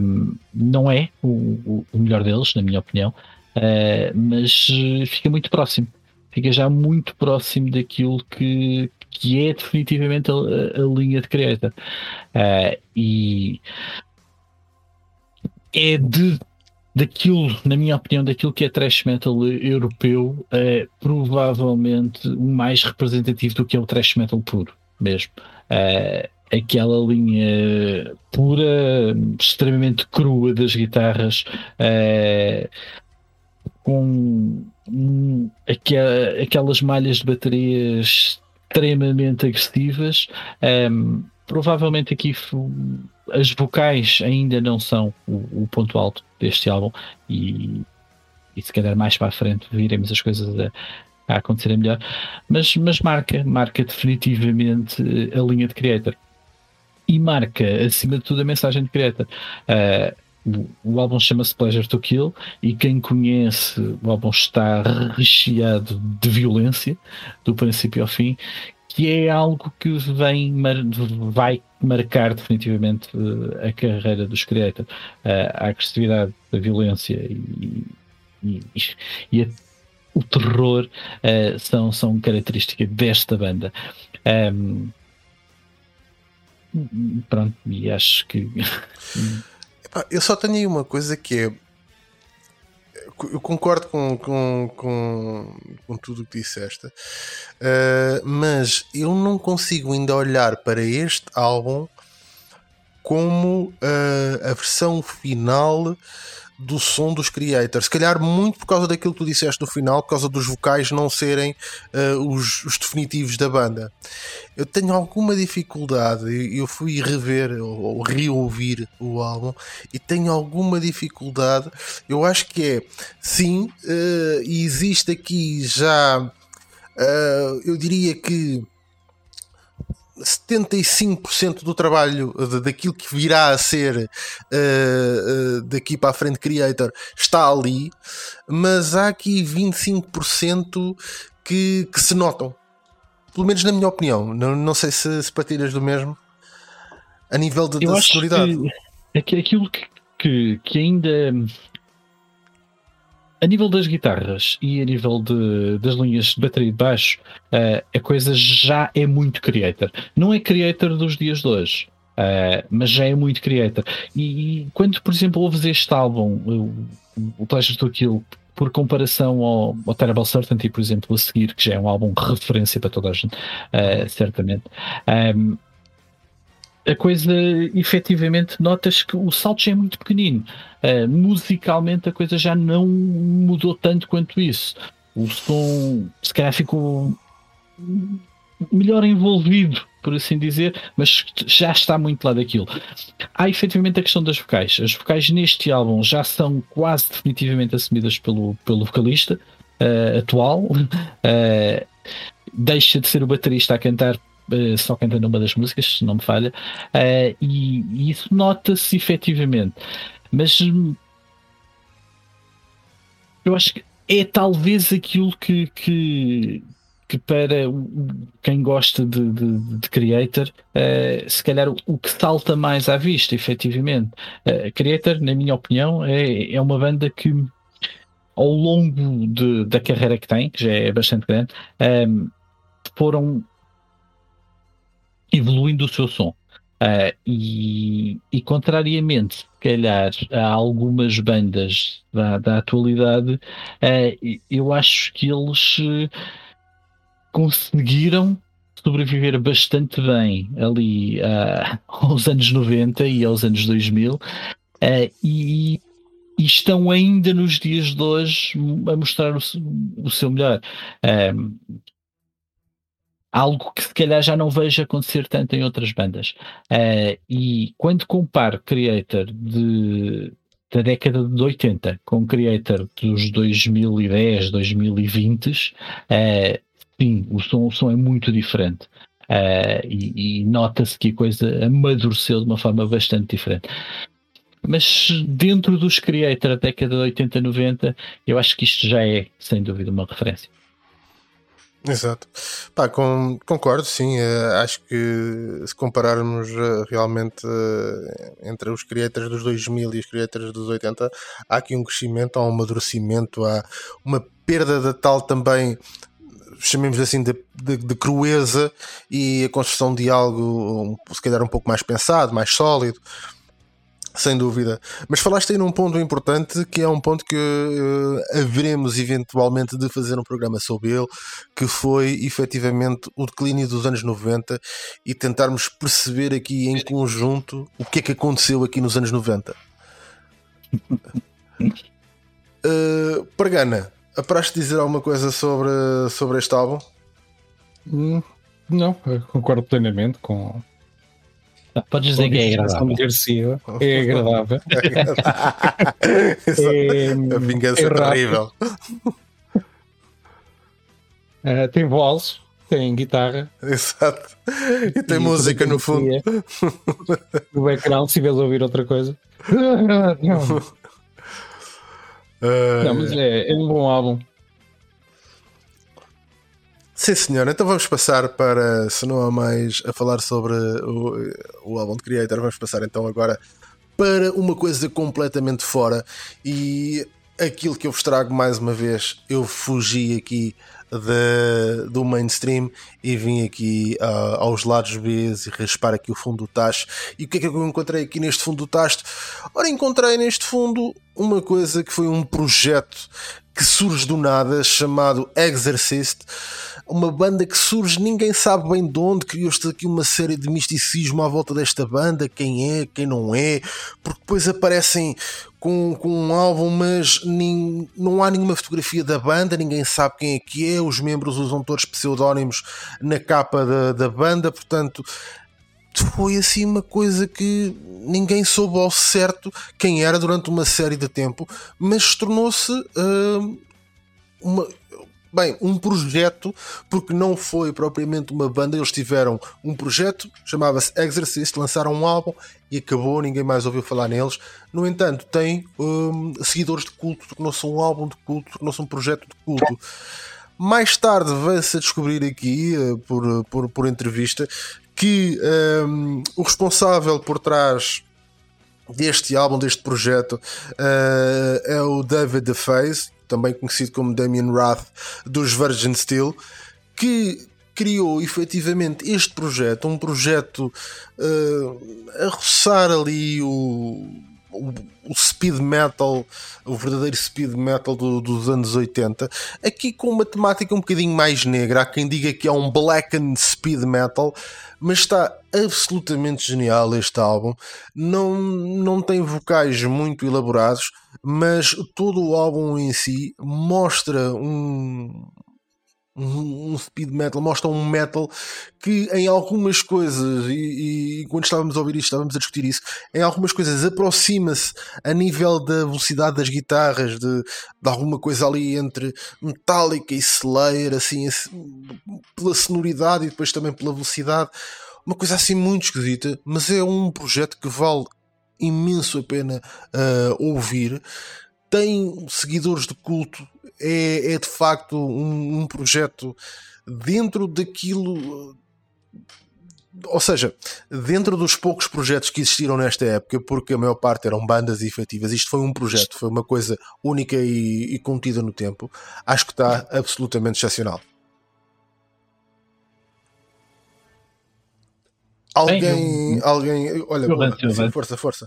[SPEAKER 3] Um, não é o, o, melhor deles, na minha opinião, Uh, mas eh, fica muito próximo. Fica já muito próximo daquilo que, que é definitivamente a, a linha de Creator. Uh, e é de daquilo, na minha opinião, daquilo que é thrash metal europeu, é provavelmente o mais representativo do que é o thrash metal puro, mesmo. Uh, aquela linha pura, extremamente crua das guitarras, uh, com aquelas malhas de baterias extremamente agressivas. Um, provavelmente aqui as vocais ainda não são o, o ponto alto deste álbum e, e, se calhar mais para a frente viremos as coisas a, a acontecerem melhor, mas, mas marca, marca definitivamente a linha de Creator e marca acima de tudo a mensagem de Creator. Uh, o, álbum chama-se Pleasure to Kill e quem conhece o álbum está recheado de violência do princípio ao fim que é algo que vem vai marcar definitivamente eh, a carreira dos Creator. A agressividade, a violência e, e, e a, o terror uh, são, são características desta banda. Um, pronto, e acho que [laughs]
[SPEAKER 2] eu só tenho aí uma coisa que é. Eu concordo com, com, com, com tudo o que disseste, uh, mas eu não consigo ainda olhar para este álbum como uh, a versão final do som dos creators. Se calhar muito por causa daquilo que tu disseste no final, por causa dos vocais não serem uh, os, os, definitivos da banda. Eu tenho alguma dificuldade, eu fui rever ou, ou reouvir o álbum e tenho alguma dificuldade. Eu acho que é sim, uh, existe aqui já, uh, eu diria que 75% do trabalho daquilo que virá a ser uh, uh, daqui para a frente Creator está ali, mas há aqui 25% que, que se notam. Pelo menos na minha opinião. Não, não sei se, se partilhas do mesmo a nível de,
[SPEAKER 3] Eu
[SPEAKER 2] da sonoridade.
[SPEAKER 3] Que, aquilo que, que, que ainda a nível das guitarras e a nível de, das linhas de bateria de baixo, uh, a coisa já é muito creator. Não é creator dos dias de hoje, uh, mas já é muito creator. E, e, quando, por exemplo, ouves este álbum, o, Pleasure to Kill, por comparação ao, ao, Terrible Certainty, por exemplo, a seguir, que já é um álbum referência para toda a gente, uh, certamente. Um, a coisa efetivamente notas que o salto já é muito pequenino. Uh, musicalmente a coisa já não mudou tanto quanto isso. O som se calhar ficou melhor envolvido, por assim dizer, mas já está muito lá daquilo. Há efetivamente a questão das vocais. As vocais neste álbum já são quase definitivamente assumidas pelo, pelo vocalista uh, atual. Uh, deixa de ser o baterista a cantar só cantando uma das músicas, se não me falha, uh, e, e, isso nota-se efetivamente. Mas hum, eu acho que é talvez aquilo que, que, que para quem gosta de, de, de Creator, uh, se calhar o, o, que salta mais à vista, efetivamente. Uh, Creator, na minha opinião, é, é uma banda que ao longo de, da carreira que tem, que já é bastante grande, um, foram evoluindo o seu som. Uh, e, e, contrariamente, se calhar, a algumas bandas da, da atualidade, uh, eu acho que eles uh, conseguiram sobreviver bastante bem ali [laughs] aos anos 90 e aos anos 2000 e, e, estão ainda nos dias de hoje a mostrar o, o seu melhor algo que se calhar já não vejo acontecer tanto em outras bandas. Uh, e quando comparo Creator de, da década de 80 com Creator dos 2010, 2020, uh, sim, o som, o som é muito diferente. Uh, e, e nota-se que a coisa amadureceu de uma forma bastante diferente. Mas dentro dos Creator da década de 80, 90, eu acho que isto já é, sem dúvida, uma referência.
[SPEAKER 2] Exato. Pá, com, concordo, sim. Uh, acho que se compararmos uh, realmente uh, entre os creators dos 2000 e os creators dos 80, há aqui um crescimento, há um amadurecimento, há uma perda de tal também, chamemos assim, de, de, de crueza e a construção de algo, se calhar, um pouco mais pensado, mais sólido. Sem dúvida. Mas falaste aí num ponto importante que é um ponto que uh, haveremos eventualmente de fazer um programa sobre ele, que foi efetivamente o declínio dos anos 90 e tentarmos perceber aqui em conjunto o que é que aconteceu aqui nos anos 90. uh, [laughs] Pargana, aparaste dizer alguma coisa sobre, sobre este álbum?
[SPEAKER 4] Hum, não, concordo plenamente com,
[SPEAKER 3] Podes dizer que é agradável.
[SPEAKER 4] É agradável. [laughs]
[SPEAKER 2] é, a vingança é, é terrível.
[SPEAKER 4] Uh, tem voz, tem guitarra.
[SPEAKER 2] Exato. E tem e música no fundo. [laughs]
[SPEAKER 4] No background, se vês ouvir outra coisa. [laughs] Não, uh... Não mas é, é um bom álbum.
[SPEAKER 2] Sim, senhor. Então vamos passar para, se não há mais a falar sobre o, o álbum de Creator, vamos passar então agora para uma coisa completamente fora. E aquilo que eu vos trago mais uma vez, eu fugi aqui de, do mainstream e vim aqui uh, aos lados B e raspar aqui o fundo do tacho. E o que é que eu encontrei aqui neste fundo do tacho? Ora, encontrei neste fundo uma coisa que foi um projeto que surge do nada chamado Exorcist uma banda que surge, ninguém sabe bem de onde, criou-se aqui uma série de misticismo à volta desta banda, quem é, quem não é, porque depois aparecem com, com um álbum, mas não há nenhuma fotografia da banda, ninguém sabe quem é que é, os membros usam todos pseudónimos na capa da, da banda, portanto foi assim uma coisa que ninguém soube ao certo quem era durante uma série de tempo, mas tornou-se uh, uma, bem, um projeto, porque não foi propriamente uma banda, eles tiveram um projeto, chamava-se Exorcist, lançaram um álbum e acabou, ninguém mais ouviu falar neles. No entanto, tem um, seguidores de culto, tornou-se um álbum de culto, tornou-se um projeto de culto. Mais tarde veio-se a descobrir aqui, uh, por, por, por entrevista, que um, o responsável por trás deste álbum, deste projeto, uh, é o David DeFaze, também conhecido como Damien Rath, dos Virgin Steel, que criou efetivamente este projeto, um projeto uh, a roçar ali o, o, o, speed metal, o verdadeiro speed metal do, dos anos 80, aqui com uma temática um bocadinho mais negra. Há quem diga que é um black and speed metal, mas está absolutamente genial este álbum. Não, não tem vocais muito elaborados, mas todo o álbum em si mostra um, um, speed metal, mostra um metal que em algumas coisas, e, e, quando estávamos a ouvir isto, estávamos a discutir isso, em algumas coisas aproxima-se a nível da velocidade das guitarras, de, de alguma coisa ali entre Metallica e Slayer, assim, pela sonoridade e depois também pela velocidade. Uma coisa assim muito esquisita, mas é um projeto que vale imenso a pena uh, ouvir. Tem seguidores de culto é, é de facto um, um projeto dentro daquilo ou seja, dentro dos poucos projetos que existiram nesta época, porque a maior parte eram bandas efetivas, isto foi um projeto, foi uma coisa única e, e contida no tempo, acho que está absolutamente excepcional. Alguém, eu, alguém, olha, eu força, força.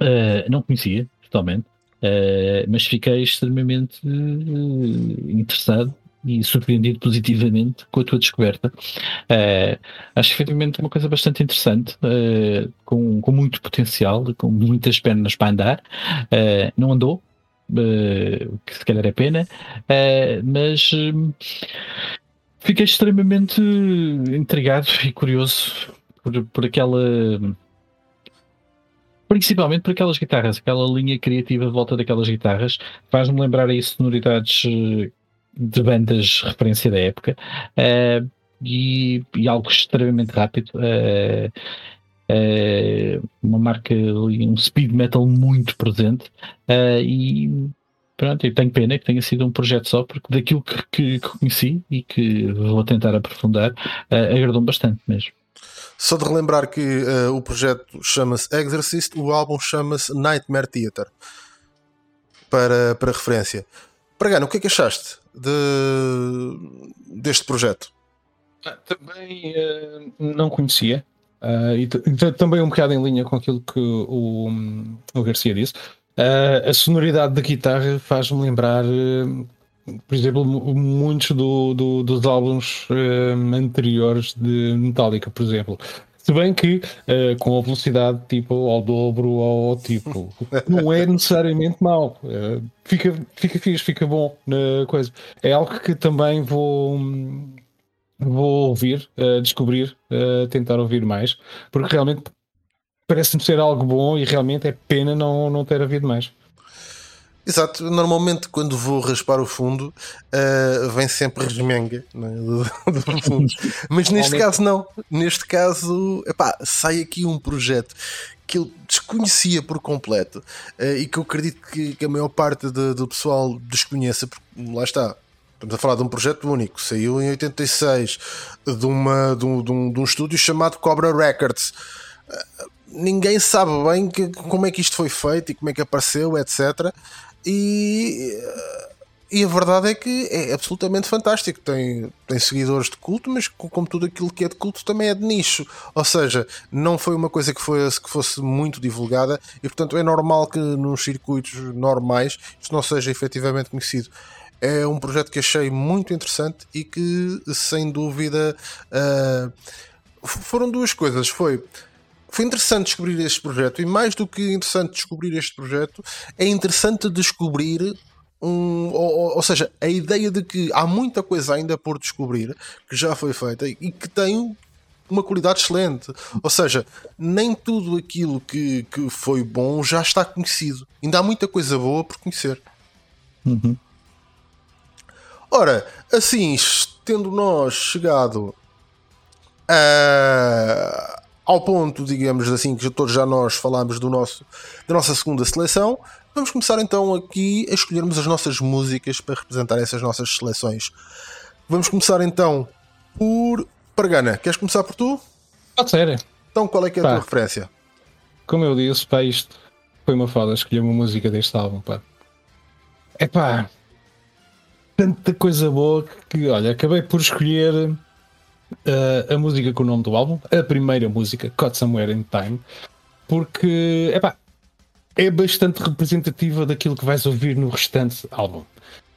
[SPEAKER 3] Uh, não conhecia, totalmente. Uh, mas fiquei extremamente uh, interessado e surpreendido positivamente com a tua descoberta. Uh, acho efetivamente uma coisa bastante interessante, uh, com, com muito potencial, com muitas pernas para andar. Uh, não andou, o que se calhar é pena, mas fiquei extremamente intrigado e curioso por, por aquela principalmente por aquelas guitarras, aquela linha criativa de volta daquelas guitarras, faz-me lembrar aí sonoridades eh, de bandas referência da época uh, e, e, algo extremamente rápido. Uh, uh, uma marca, um speed metal muito presente e pronto, eu tenho pena que tenha sido um projeto só, porque daquilo que, que, que conheci e que vou tentar aprofundar, agradou-me bastante mesmo.
[SPEAKER 2] Só de relembrar que uh, o projeto chama-se Exorcist, o álbum chama-se Nightmare Theater. Para, para referência. Pregano, o que é que achaste de, deste projeto?
[SPEAKER 4] Ah, também uh, não conhecia. Uh, e também um bocado em linha com aquilo que o, o Garcia disse. Uh, a sonoridade da guitarra faz-me lembrar por exemplo, muitos do, do, dos álbuns uh, anteriores de Metallica, por exemplo. Se bem que uh, com a velocidade tipo ao dobro ou ao tipo, não é necessariamente mau. Uh, fica, fica fixe, fica bom na coisa. É algo que também vou, vou ouvir, uh, descobrir, tentar ouvir mais, porque realmente parece-me ser algo bom e realmente é pena não, não ter havido mais.
[SPEAKER 2] Exato, normalmente quando vou raspar o fundo uh, vem sempre resmenga é? do, [laughs] do, fundo. Mas neste caso não. Neste caso, epá, sai aqui um projeto que eu desconhecia por completo uh, e que eu acredito que, que a maior parte de, do pessoal desconheça, porque lá está. Estamos a falar de um projeto único, saiu em 86 de, uma, de, um, de um, de um estúdio chamado Cobra Records. Uh, ninguém sabe bem que, como é que isto foi feito e como é que apareceu, etc. E, e a verdade é que é absolutamente fantástico. Tem, tem seguidores de culto, mas como tudo aquilo que é de culto também é de nicho. Ou seja, não foi uma coisa que, foi, que fosse muito divulgada e, portanto, é normal que nos circuitos normais isto não seja efetivamente conhecido. É um projeto que achei muito interessante e que, sem dúvida, uh, foram duas coisas. Foi foi interessante descobrir este projeto e mais do que interessante descobrir este projeto, é interessante descobrir um, ou, ou, seja, a ideia de que há muita coisa ainda por descobrir que já foi feita e que tem uma qualidade excelente. Ou seja, nem tudo aquilo que, que foi bom já está conhecido. Ainda há muita coisa boa por conhecer.
[SPEAKER 3] Uhum.
[SPEAKER 2] Ora, assim, tendo nós chegado a, ao ponto, digamos assim, que todos já nós falámos do nosso, da nossa segunda seleção, vamos começar então aqui a escolhermos as nossas músicas para representar essas nossas seleções. Vamos começar então por Pargana. Queres começar por tu?
[SPEAKER 4] Pode ser.
[SPEAKER 2] Então qual é que é a pá, tua referência?
[SPEAKER 4] Como eu disse, pá, isto foi uma foda escolher uma música deste álbum, pá. É pá, tanta coisa boa que, olha, acabei por escolher uh, a música com o nome do álbum, a primeira música, Caught Somewhere in Time, porque, epá, é bastante representativa daquilo que vais ouvir no restante álbum.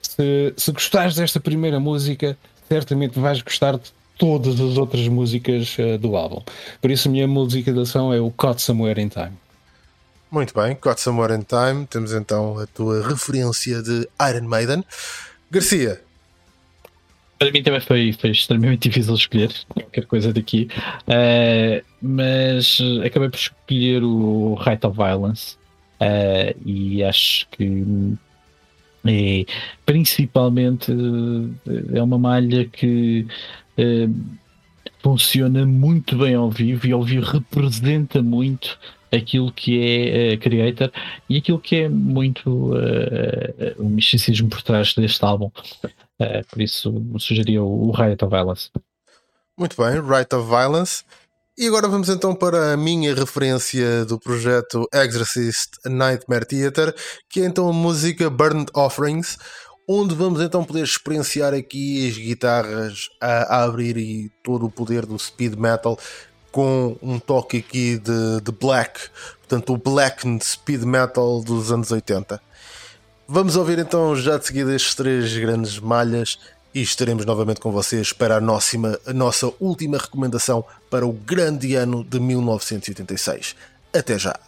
[SPEAKER 4] Se, se gostares desta primeira música, certamente vais gostar de todas as outras músicas uh, do álbum. Por isso, a minha música de ação é o Caught Somewhere in Time.
[SPEAKER 2] Muito bem, Caught Somewhere in Time. Temos então a tua referência de Iron Maiden. Garcia.
[SPEAKER 3] Para mim também foi, foi extremamente [laughs] difícil escolher qualquer coisa daqui, uh, mas acabei por escolher o Right of Violence uh, e acho que principalmente eh, é uma malha que funciona muito bem ao vivo e ao vivo representa muito aquilo que é uh, Creator e aquilo que é muito uh, o misticismo por trás deste álbum. Uh, por isso sugeria o, Riot of Violence.
[SPEAKER 2] Muito bem, Riot of Violence. E agora vamos então para a minha referência do projeto Exorcist Nightmare Theater, que é então a música Burned Offerings, onde vamos então poder experienciar aqui as guitarras a, a abrir e todo o poder do speed metal com um toque aqui de, de black, portanto o black speed metal dos anos 80. Vamos ouvir então já de seguida estes três grandes malhas e estaremos novamente com vocês para a nossa, a nossa última recomendação para o grande ano de 1986. Até já!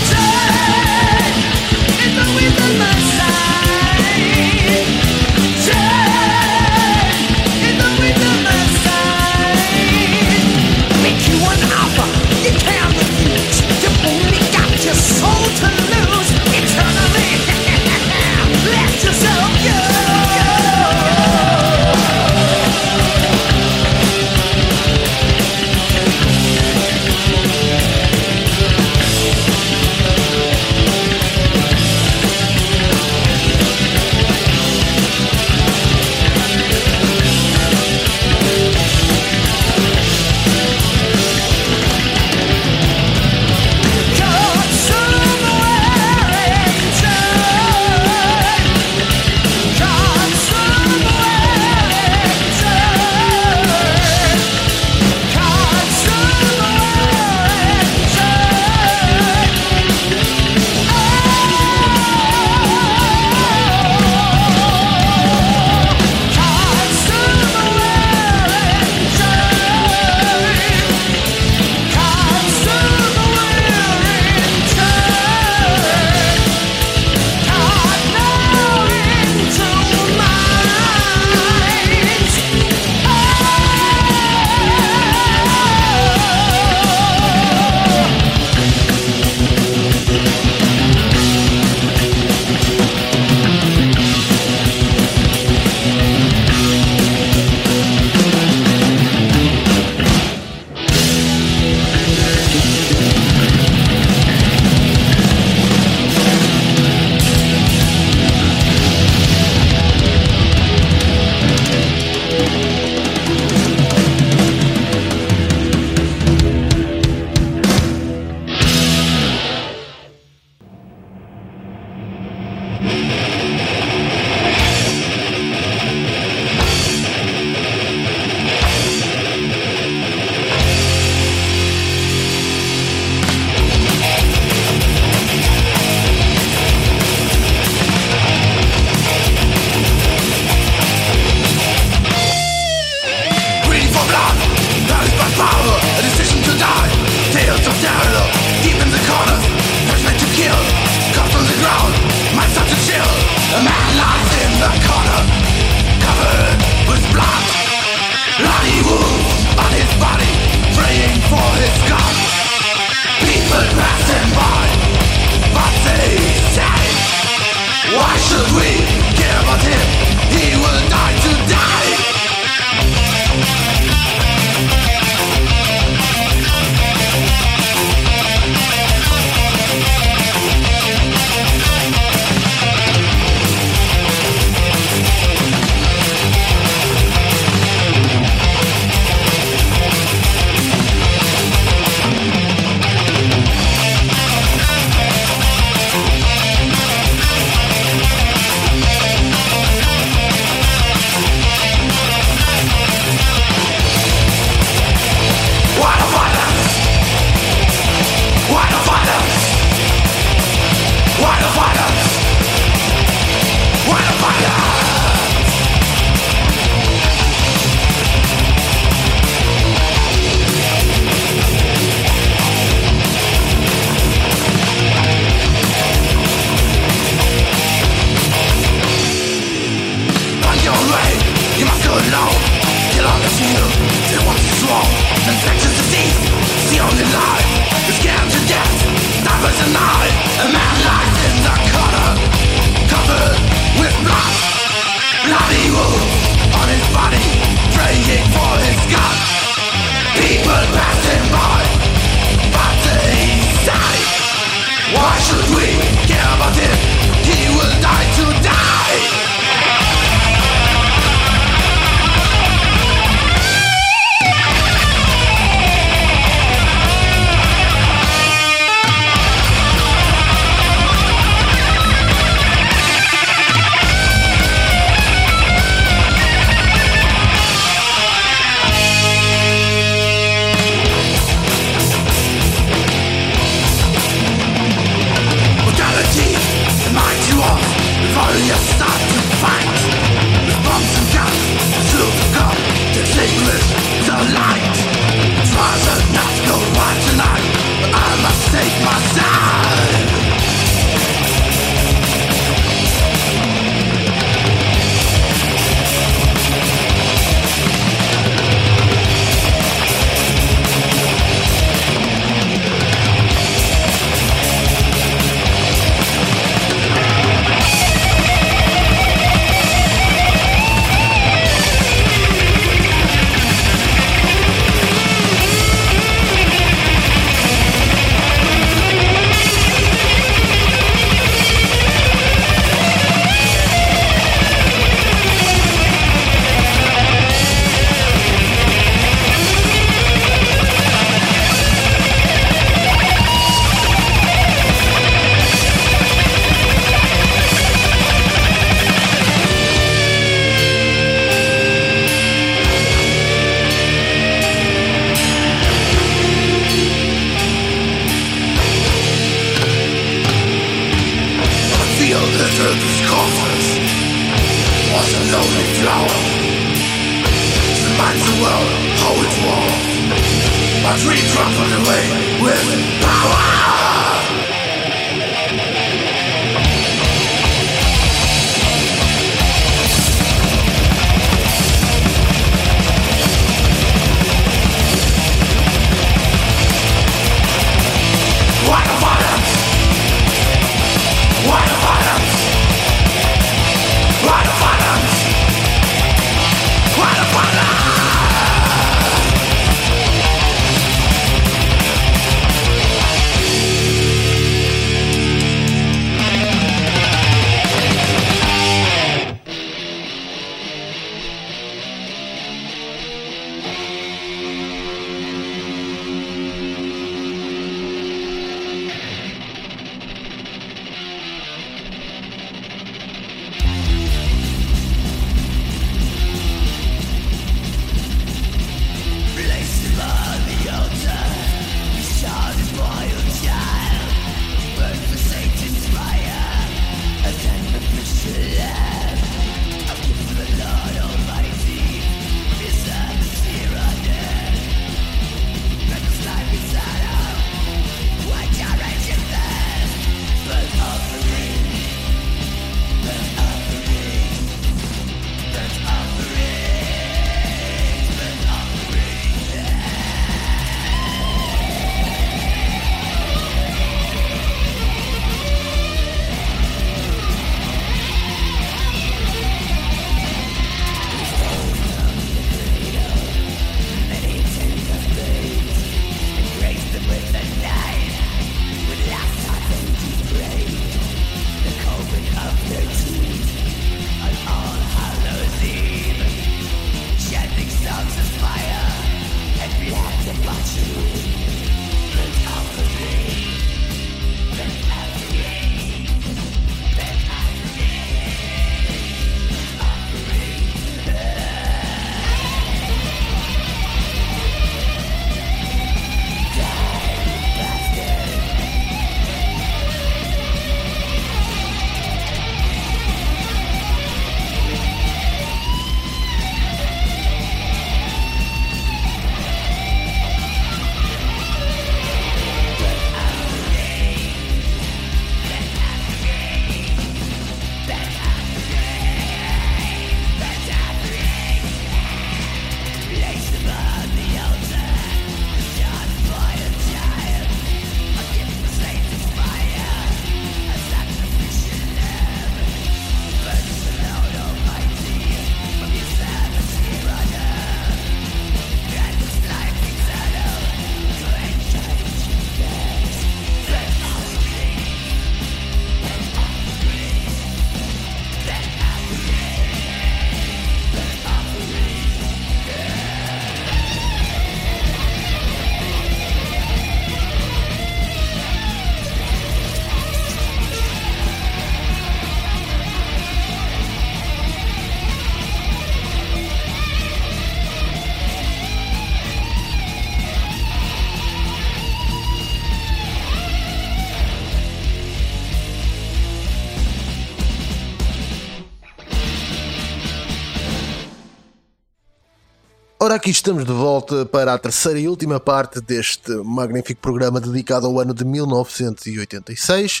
[SPEAKER 2] Ora, aqui estamos de volta para a terceira e última parte deste magnífico programa dedicado ao ano de 1986.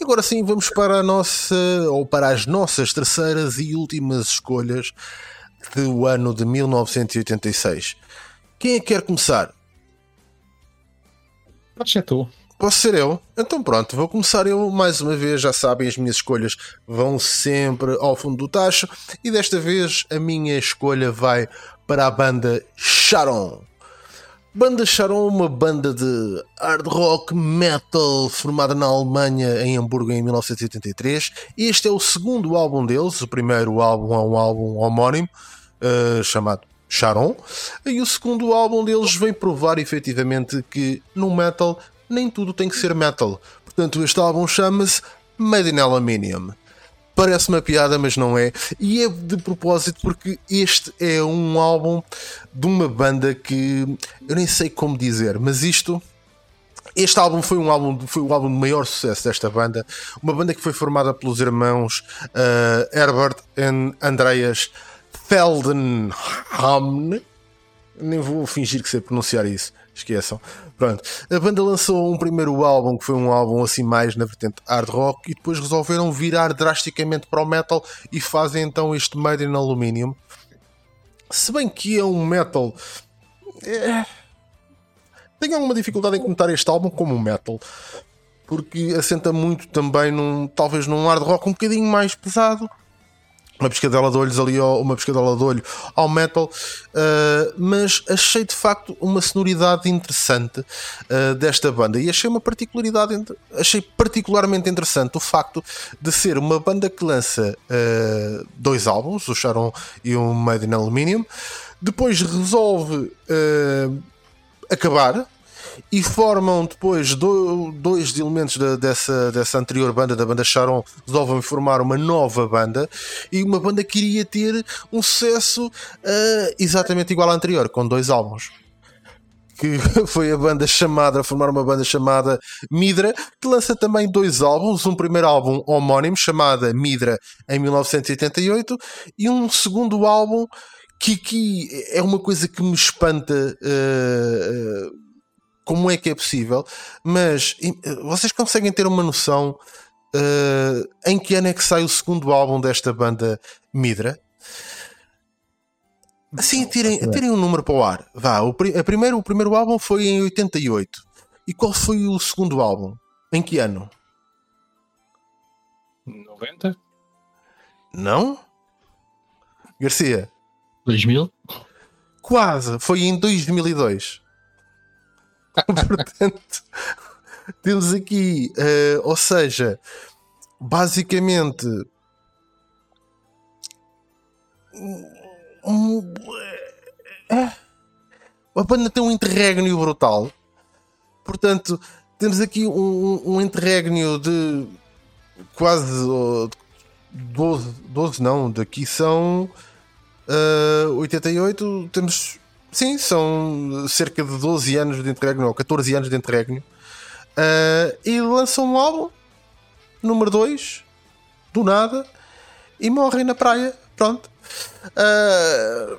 [SPEAKER 2] E agora sim, vamos para a nossa, ou para as nossas terceiras e últimas escolhas do ano de 1986. Quem é que quer começar?
[SPEAKER 4] Pode ser tu.
[SPEAKER 2] Posso ser eu? Então pronto, vou começar eu mais uma vez. Já sabem, as minhas escolhas vão sempre ao fundo do tacho. E desta vez a minha escolha vai para a banda Sharon. Banda Sharon, uma banda de hard rock metal formada na Alemanha, em Hamburgo, em 1983. Este é o segundo álbum deles. O primeiro álbum é um álbum homónimo uh, chamado Sharon. E o segundo álbum deles vem provar efetivamente que no metal nem tudo tem que ser metal. Portanto, este álbum chama-se Made in Aluminium. Parece uma piada, mas não é. E é de propósito porque este é um álbum de uma banda que eu nem sei como dizer, mas isto. Este álbum foi um álbum, foi o álbum de maior sucesso desta banda, uma banda que foi formada pelos irmãos uh, Herbert e Andreas Feldenhamn. Nem vou fingir que sei pronunciar isso. Esqueçam. Pronto. A banda lançou um primeiro álbum que foi um álbum assim mais na vertente hard rock e depois resolveram virar drasticamente para o metal e fazem então este Made in Aluminium. Se bem que é um metal. É... Tenho alguma dificuldade em comentar este álbum como um metal. Porque assenta muito também num. talvez num hard rock um bocadinho mais pesado uma pescadela de olhos ali, uma pescadela de olho ao metal, uh, mas achei de facto uma sonoridade interessante uh, desta banda. E achei uma particularidade, achei particularmente interessante o facto de ser uma banda que lança uh, dois álbuns, o Sharon e o Made in Aluminium, depois resolve acabar e formam depois do, dois elementos dessa, dessa anterior banda, da banda Sharon, resolvem formar uma nova banda. E uma banda que iria ter um sucesso uh, exatamente igual à anterior, com dois álbuns. Que [laughs] foi a banda chamada, a formar uma banda chamada Midra, que lança também dois álbuns, um primeiro álbum homónimo chamado Midra em 1988 e um segundo álbum que aqui é uma coisa que me espanta uh, como é que é possível, mas vocês conseguem ter uma noção uh, em que ano é que sai o segundo álbum desta banda Midra? Assim, tirem, tirem um número para o ar. Vá, o, a primeiro, o primeiro álbum foi em 88. E qual foi o segundo álbum? Em que ano?
[SPEAKER 4] 90?
[SPEAKER 2] Não? Garcia?
[SPEAKER 3] 2000?
[SPEAKER 2] Quase, foi em 2002. [laughs] Portanto, temos aqui, uh, ou seja, basicamente. Um, uh, a banda tem um interregno brutal. Portanto, temos aqui um, um interregno de quase 12, 12 não, daqui são uh, 88. Temos Sim, são cerca de 12 anos de interregno, ou 14 anos de interregno. Uh, e lançam um álbum, número 2, do nada, e morrem na praia. Pronto. Uh,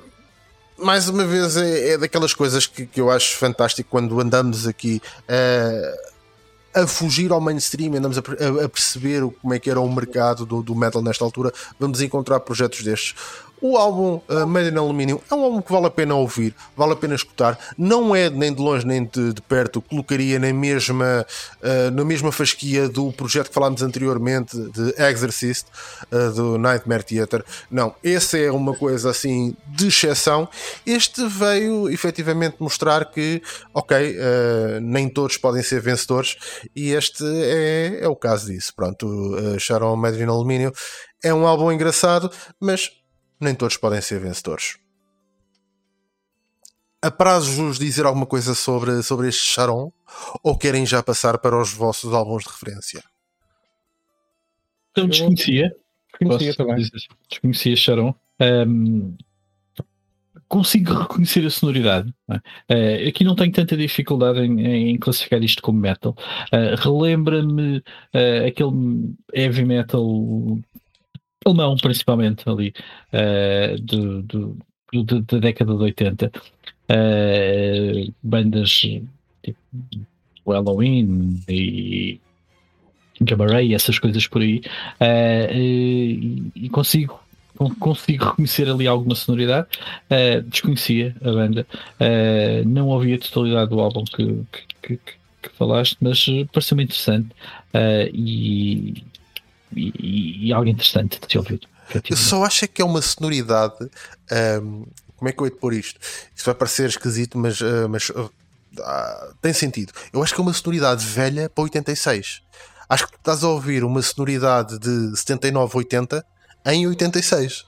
[SPEAKER 2] mais uma vez, é, é daquelas coisas que, que, eu acho fantástico quando andamos aqui uh, a fugir ao mainstream, andamos a, a, a, perceber como é que era o mercado do, do metal nesta altura. Vamos encontrar projetos destes. O álbum uh, Made in Aluminium é um álbum que vale a pena ouvir, vale a pena escutar. Não é nem de longe nem de, de perto, colocaria na mesma, uh, na mesma fasquia do projeto que falámos anteriormente, de Exorcist, uh, do Nightmare Theater. Não, esse é uma coisa assim de exceção. Este veio efetivamente mostrar que, ok, nem todos podem ser vencedores, e este é, é o caso disso. Pronto, uh, Sharon Made in Aluminium é um álbum engraçado, mas nem todos podem ser vencedores. Apraz-vos dizer alguma coisa sobre, sobre este Charon? Ou querem já passar para os vossos álbuns de referência?
[SPEAKER 3] Eu desconhecia.
[SPEAKER 4] Desconhecia também.
[SPEAKER 3] Desconhecia Charon. Um, consigo reconhecer a sonoridade. Uh, aqui não tenho tanta dificuldade em, em classificar isto como metal. Uh, Relembra-me uh, aquele heavy metal alemão, principalmente ali, uh, do, do, do, da década de 80. Uh, eh, bandas tipo Halloween e Ray, essas coisas por aí, uh, e, e, consigo consigo reconhecer ali alguma sonoridade. Desconhecia a banda, não ouvi a totalidade do álbum que, que, que, que falaste, mas pareceu-me interessante uh, e, e, e algo interessante de se ouvir.
[SPEAKER 2] Eu só acho que é uma sonoridade. Um, como é que eu ia pôr isto? Isto vai parecer esquisito, mas, uh, mas uh, tem sentido. Eu acho que é uma sonoridade velha para 86. Acho que estás a ouvir uma sonoridade de 79, 80 em 86.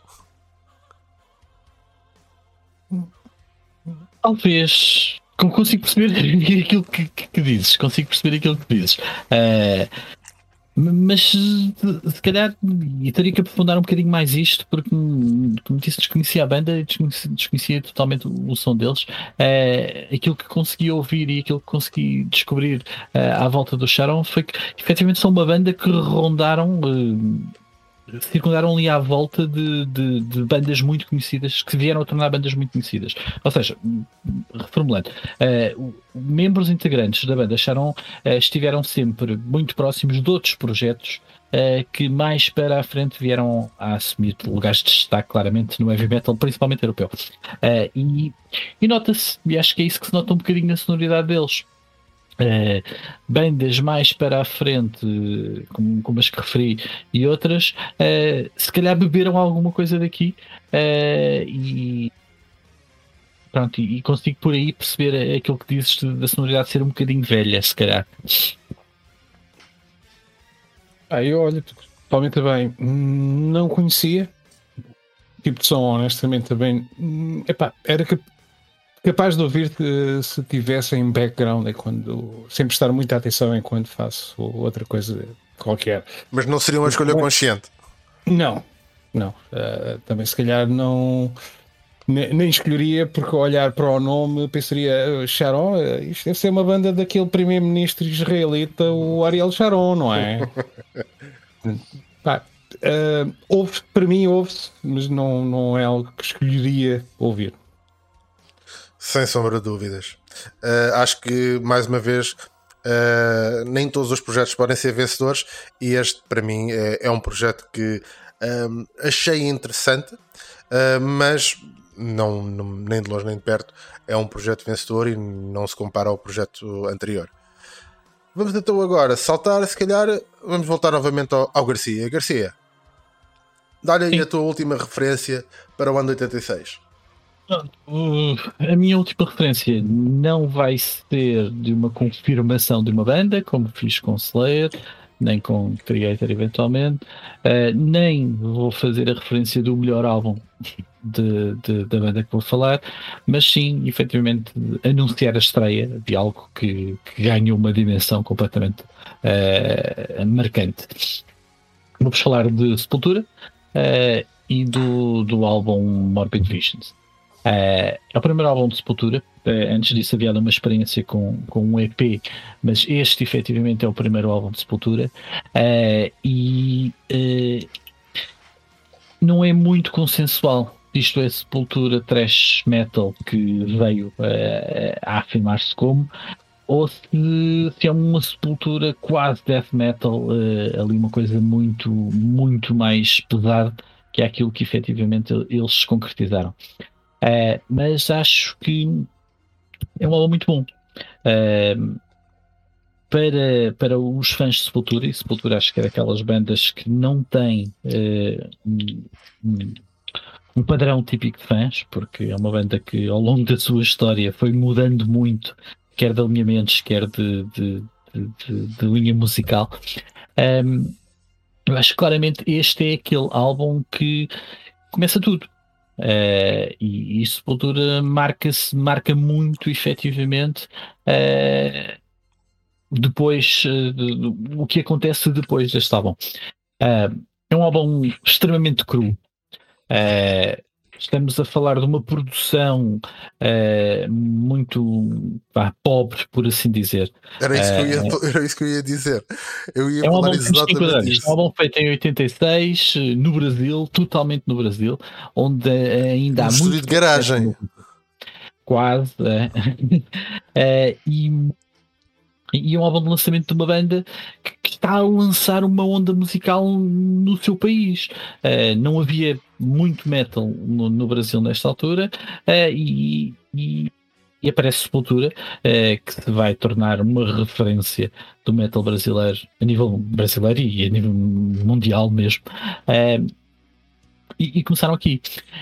[SPEAKER 3] Talvez. Consigo perceber [laughs] aquilo que, que, que dizes. Consigo perceber aquilo que dizes. Uh, mas se calhar teria que aprofundar um bocadinho mais isto, porque como disse, desconhecia a banda desconhecia, desconhecia, totalmente o, som deles. É, aquilo que consegui ouvir e aquilo que consegui descobrir é, à volta do Sharon foi que efetivamente são uma banda que rondaram. É, circundaram ali à volta de, de, de, bandas muito conhecidas que vieram a tornar bandas muito conhecidas. Ou seja, reformulando, uh, membros integrantes da banda acharam, uh, estiveram sempre muito próximos de outros projetos uh, que mais para a frente vieram a assumir lugares de destaque claramente no heavy metal, principalmente europeu. e, e nota-se, e acho que é isso que se nota um bocadinho na sonoridade deles Uh, bandas mais para a frente, como, como as que referi, e outras, uh, se calhar beberam alguma coisa daqui uh, e pronto, e, consigo por aí perceber aquilo que dizes da sonoridade ser um bocadinho velha, se calhar.
[SPEAKER 4] Ah, eu olho totalmente bem, não conhecia tipo de som, honestamente, também. Hum, epá, era que capaz de ouvir-te se tivesse em background, é quando sempre estar muita atenção enquanto faço outra coisa qualquer.
[SPEAKER 2] Mas não seria uma escolha Mas, consciente?
[SPEAKER 4] Não, não. Uh, também se calhar não. Nem, escolheria porque olhar para o nome pensaria Sharon, isto deve ser uma banda daquele primeiro-ministro israelita, o Ariel Sharon, não é? [laughs] Pá, uh, ouve para mim ouve-se, mas não, não é algo que escolheria ouvir.
[SPEAKER 2] Sem sombra de dúvidas. Uh, acho que, mais uma vez, uh, nem todos os projetos podem ser vencedores e este, para mim, é, é um projeto que um, achei interessante, uh, mas não, não, nem de longe nem de perto é um projeto vencedor e não se compara ao projeto anterior. Vamos então agora saltar, se calhar, vamos voltar novamente ao, ao Garcia. Garcia, dá-lhe aí a tua última referência para o ano 86.
[SPEAKER 3] A minha última referência não vai ser de uma confirmação de uma banda, como fiz com Slayer, nem com Creator eventualmente, uh, nem vou fazer a referência do melhor álbum de, de, da banda que vou falar, mas sim, efetivamente, anunciar a estreia de algo que, que ganhou uma dimensão completamente uh, marcante. Vou-vos falar de Sepultura uh, e do, do álbum Morbid Visions. Uh, é o primeiro álbum de Sepultura. Uh, antes disso havia uma experiência com, com um EP, mas este efetivamente é o primeiro álbum de Sepultura. Uh, e não é muito consensual. Isto é Sepultura Trash Metal que veio a afirmar-se como, ou se, se, é uma sepultura quase death metal, ali uma coisa muito, muito mais pesada que é aquilo que efetivamente eles concretizaram. Uh, mas acho que é um álbum muito bom. Uh, para, para os fãs de Sepultura, e Sepultura acho que é daquelas bandas que não têm uh, um, padrão típico de fãs, porque é uma banda que ao longo da sua história foi mudando muito, quer de alinhamentos, quer de, de, de, de linha musical. Um, eu acho que claramente este é aquele álbum que começa tudo. Uh, e, e Sepultura marca-se, marca muito efetivamente uh, depois uh, de, o que acontece depois deste álbum. é um álbum extremamente cru. Estamos a falar de uma produção uh, muito pá, pobre, por assim dizer.
[SPEAKER 2] Era isso, uh, que eu ia, eh, [laughs] era isso que eu ia dizer. Eu ia é
[SPEAKER 3] falar um exatamente isso. É um álbum feito em 86, no Brasil, totalmente no Brasil, onde ainda um há muito.
[SPEAKER 2] de garagem.
[SPEAKER 3] Quase. É. [laughs] e e é um álbum de lançamento de uma banda que, que, está a lançar uma onda musical no seu país. Uh, não havia muito metal no, no Brasil nesta altura uh, e, e, e, aparece Sepultura, uh, que se vai tornar uma referência do metal brasileiro a nível brasileiro e a nível mundial mesmo. E, e, começaram aqui.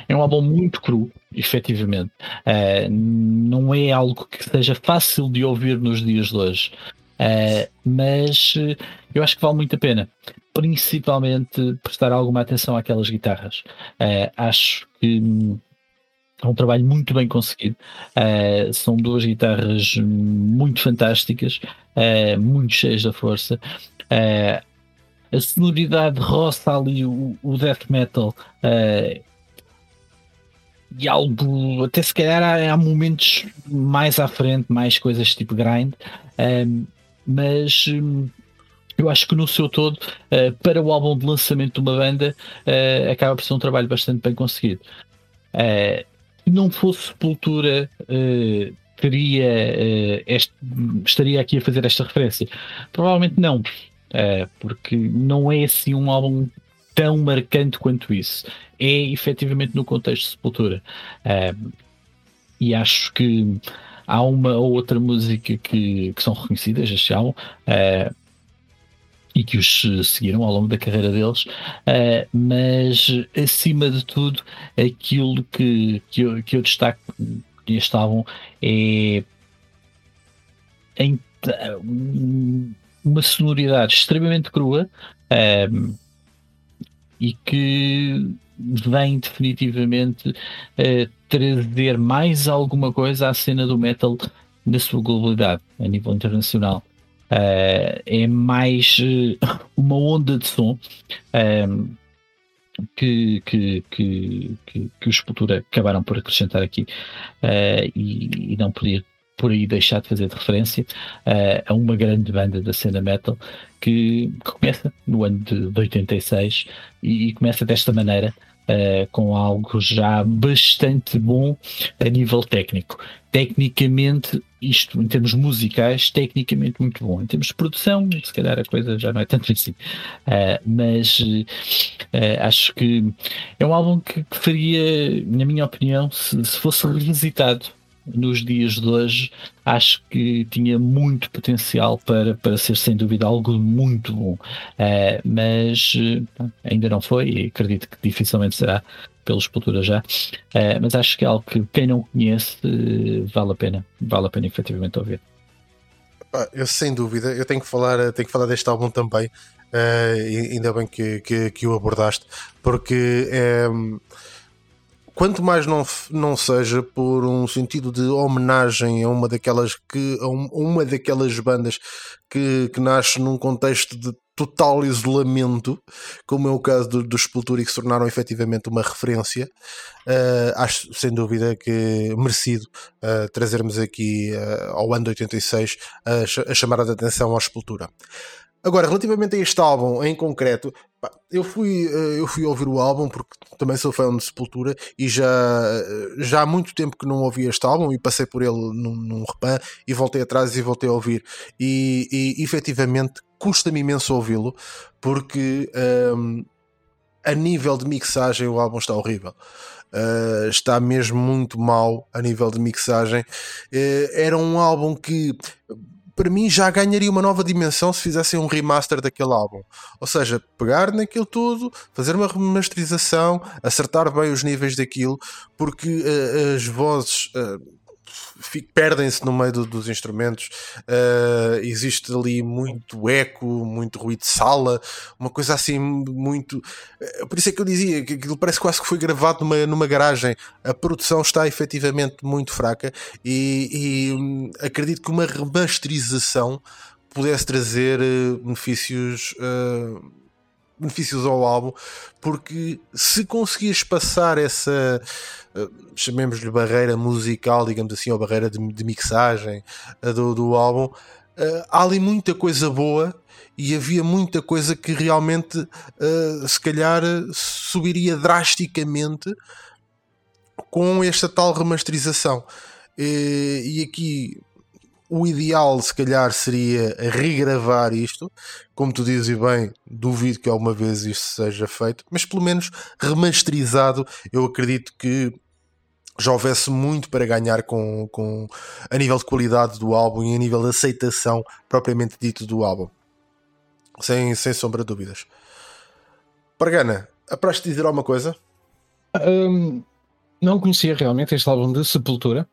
[SPEAKER 3] É um álbum muito cru, efetivamente. Uh, não é algo que seja fácil de ouvir nos dias de hoje. Uh, mas uh, eu acho que vale muito a pena, principalmente prestar alguma atenção àquelas guitarras. acho que é um trabalho muito bem conseguido. são duas guitarras muito fantásticas, muito cheias da força a sonoridade roça ali o, o death metal uh, e algo, até se calhar há, há, momentos mais à frente, mais coisas tipo grind, um, mas um, eu acho que no seu todo, uh, para o álbum de lançamento de uma banda, uh, acaba por ser um trabalho bastante bem conseguido. Uh, não fosse Sepultura, teria, este, estaria aqui a fazer esta referência? Provavelmente não, porque não é assim um álbum tão marcante quanto isso. É efetivamente no contexto de Sepultura. e acho que há uma ou outra música que, que são reconhecidas, este álbum. Uh, e que os seguiram ao longo da carreira deles, uh, mas acima de tudo, aquilo que, que, eu, que eu destaco neste álbum é em, uma sonoridade extremamente crua e que vem definitivamente uh, trazer mais alguma coisa à cena do metal na sua globalidade a nível internacional. Uh, é mais uh, uma onda de som que, que, que, que, que os Sepultura acabaram por acrescentar aqui uh, e, e, não podia por aí deixar de fazer de referência a uma grande banda da cena metal que, que começa no ano de, de 86 e, e começa desta maneira Uh, com algo já bastante bom a nível técnico. Tecnicamente, isto em termos musicais, tecnicamente muito bom. Em termos de produção, se calhar a coisa já não é tanto assim. Uh, mas uh, acho que é um álbum que, que faria, na minha opinião, se, se fosse revisitado nos dias de hoje, acho que tinha muito potencial para, para ser sem dúvida algo muito bom. Uh, mas uh, ainda não foi e acredito que dificilmente será pela Sepultura já. Uh, mas acho que é algo que quem não conhece vale a pena, vale a pena efetivamente ouvir.
[SPEAKER 2] Eu sem dúvida, eu tenho que falar, tenho que falar deste álbum também. ainda bem que, que, que o abordaste, porque quanto mais não, não seja por um sentido de homenagem a uma daquelas que a uma daquelas bandas que, que nasce num contexto de total isolamento, como é o caso dos do Sepultura e que se tornaram efetivamente uma referência, uh, acho sem dúvida que merecido uh, trazermos aqui uh, ao ano de 86 a a atenção à Sepultura. Agora, relativamente a este álbum em concreto, eu fui, eh, eu fui ouvir o álbum porque também sou fã de Sepultura e já, eh, já há muito tempo que não ouvi este álbum e passei por ele num, num repan e voltei atrás e voltei a ouvir. E, e efetivamente custa-me imenso ouvi-lo porque um, ehm, a nível de mixagem o álbum está horrível. Uh, está mesmo muito mal a nível de mixagem. Uh, era um álbum que para mim já ganharia uma nova dimensão se fizessem um remaster daquele álbum. Ou seja, pegar naquilo tudo, fazer uma remasterização, acertar bem os níveis daquilo, porque uh, as vozes. Uh, perdem-se no meio do, dos instrumentos. Uh, existe ali muito eco, muito ruído de sala, uma coisa assim muito. Uh, por isso é que eu dizia que aquilo parece quase que foi gravado numa, numa garagem. A produção está efetivamente muito fraca e, e hum, acredito que uma remasterização pudesse trazer uh, benefícios ao álbum, porque se conseguias passar essa, uh, chamemos-lhe barreira musical, digamos assim, ou barreira de, de mixagem uh, do, do álbum, uh, há ali muita coisa boa e havia muita coisa que realmente, se calhar, subiria drasticamente com esta tal remasterização. e aqui o ideal, se calhar, seria regravar isto. Como tu dizes bem, duvido que alguma vez isto seja feito, mas pelo menos remasterizado, eu acredito que já houvesse muito para ganhar com, com a nível de qualidade do álbum e a nível de aceitação propriamente dito do álbum. Sem, sem sombra de dúvidas. Pargana, apraz-te dizer alguma coisa?
[SPEAKER 4] Um, não conhecia realmente este álbum de Sepultura.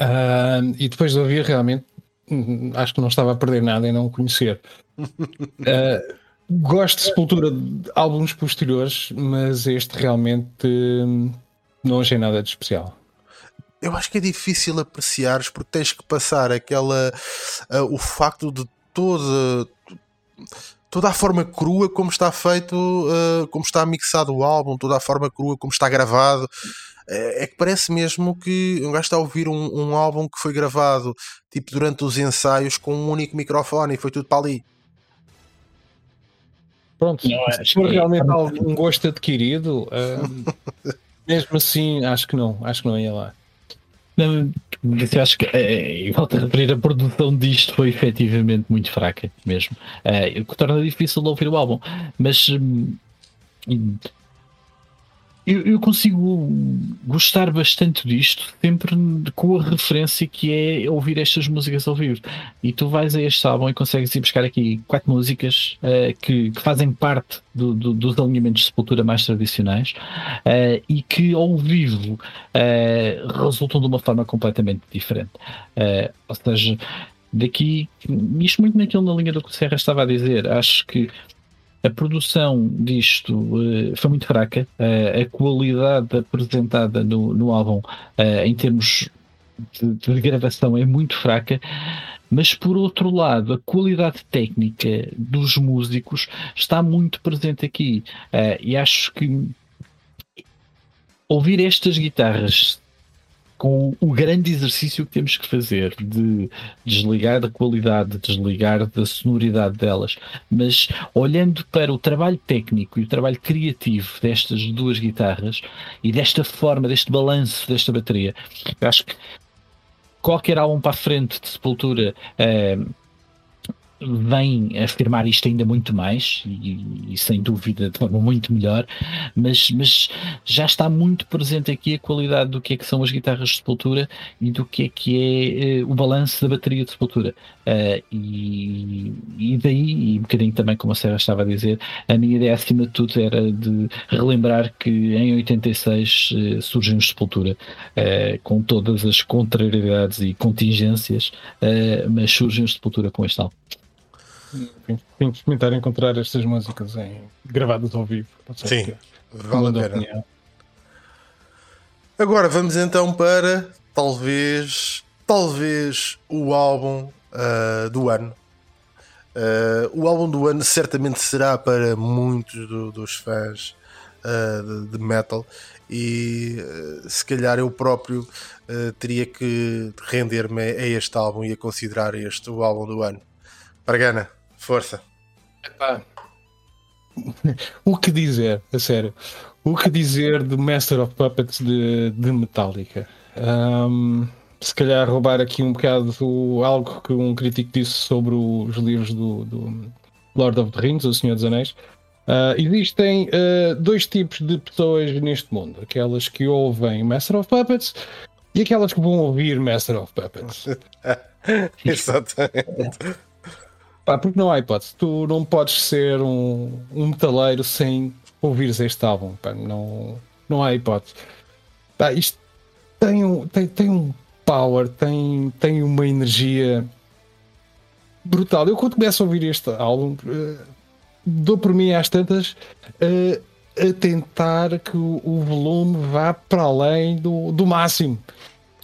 [SPEAKER 4] Uh, e depois de ouvir, realmente, hum, acho que não estava a perder nada em não o conhecer. Uh, [laughs] gosto de Sepultura de álbuns posteriores, mas este realmente hum, não achei nada de especial.
[SPEAKER 2] Eu acho que é difícil apreciares porque tens que passar aquela. Uh, o facto de toda. Toda a forma crua como está feito, uh, como está mixado o álbum, toda a forma crua como está gravado, é, é que parece mesmo que um gajo está a ouvir um, um álbum que foi gravado tipo durante os ensaios com um único microfone e foi tudo para ali.
[SPEAKER 4] Pronto,
[SPEAKER 3] Não,
[SPEAKER 4] se for realmente algum gosto adquirido, ah, [laughs] mesmo assim, acho que não, acho que não ia lá.
[SPEAKER 3] Não, mas eu acho que, eh, e volto a referir, a produção disto foi efetivamente muito fraca mesmo. Eh, o que torna difícil de ouvir o álbum. Mas hum, eu, eu consigo gostar bastante disto, sempre com a referência que é ouvir estas músicas ao vivo. E tu vais a este álbum e consegues ir buscar aqui quatro músicas eh, que, que fazem parte do- do- dos alinhamentos de sepultura mais tradicionais eh, e que ao vivo eh, resultam de uma forma completamente diferente. Ou seja, daqui, isto muito naquilo na linha do que o Serra estava a dizer, acho que a produção disto eh, foi muito fraca, eh, a qualidade apresentada no, no álbum eh, em termos de, de gravação é muito fraca, mas por outro lado, a qualidade técnica dos músicos está muito presente aqui. E acho que ouvir estas guitarras com o grande exercício que temos que fazer de desligar da qualidade, desligar da sonoridade delas, mas olhando para o trabalho técnico e o trabalho criativo destas duas guitarras e desta forma, deste balanço desta bateria, acho que qualquer álbum para a frente de Sepultura eh, vem afirmar isto ainda muito mais e, e sem dúvida de forma muito melhor, mas, mas já está muito presente aqui a qualidade do que é que são as guitarras de Sepultura e do que é que é eh, o balanço da bateria de Sepultura. Eh, e, e daí, e um bocadinho também como a Serra estava a dizer, a minha ideia acima de tudo era de relembrar que em 86 eh, surgem os Sepultura com todas as contrariedades e contingências, mas surgem os Sepultura com este álbum.
[SPEAKER 4] Tenho que experimentar encontrar estas músicas em, gravadas ao vivo.
[SPEAKER 2] Sim,
[SPEAKER 4] que
[SPEAKER 2] vale a pena.
[SPEAKER 4] opinião.
[SPEAKER 2] Agora vamos então para talvez, talvez o álbum ah, do ano. Ah, o álbum do ano certamente será para muitos do- dos fãs ah, de, de metal e se calhar eu próprio teria que render-me a este álbum e a considerar este o álbum do ano. Pargana, força.
[SPEAKER 4] Epá. [laughs] O que dizer, a sério? O que dizer de Master of Puppets de, de Metallica? Ahm, se calhar roubar aqui um bocado o- algo que um crítico disse sobre os livros do, do Lord of the Rings, O Senhor dos Anéis. Ah, existem ah, dois tipos de pessoas neste mundo: aquelas que ouvem Master of Puppets e aquelas que vão ouvir Master of Puppets. [laughs]
[SPEAKER 2] Exatamente.
[SPEAKER 4] Pá, porque não há hipótese. Tu não podes ser um, um metaleiro sem ouvires este álbum. Pá, não, não há hipótese. Pá, isto tem um, tem, tem um power, tem, tem uma energia brutal. Eu quando começo a ouvir este álbum, eh, dou por mim às tantas eh, a tentar que o, o volume vá para além do, do máximo.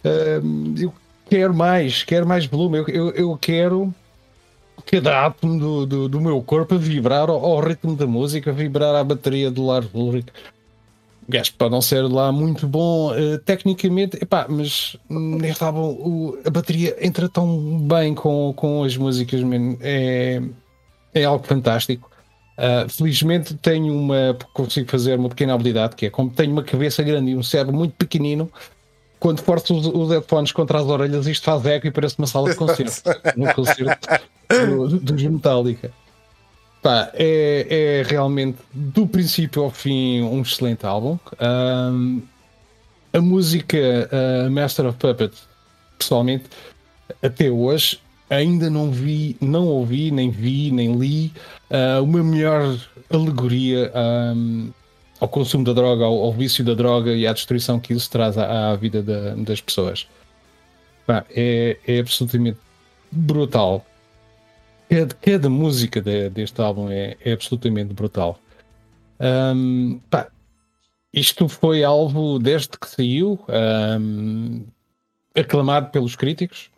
[SPEAKER 4] Eh, eu quero mais, quero mais volume. Eu, eu, eu quero cada átomo do, do, do meu corpo a vibrar ao, ao ritmo da música, a vibrar à bateria do Lars Ulrich. Gajo pode não ser lá muito bom eh, tecnicamente, epá, mas neste álbum o- a bateria entra tão bem com, com as músicas, man, é, é algo fantástico. Ah, felizmente tenho uma, consigo fazer uma pequena habilidade que é como tenho uma cabeça grande e um cérebro muito pequenino, quando forço os, os headphones contra as orelhas, isto faz eco e parece uma sala de concerto. [laughs] um concerto do- dos Metallica. Pá, é, é realmente do princípio ao fim um excelente álbum. Ahm, a música ah, Master of Puppets, pessoalmente, até hoje, ainda não vi, não ouvi, nem vi, nem li ah, uma melhor alegoria ahm, ao consumo da droga, ao, ao vício da droga e à destruição que isso traz à, à vida da- das pessoas. É, é absolutamente brutal. Cada, cada música de- deste álbum é, é absolutamente brutal. Ahm, pá, isto foi alvo desde que saiu, ahm, aclamado pelos críticos.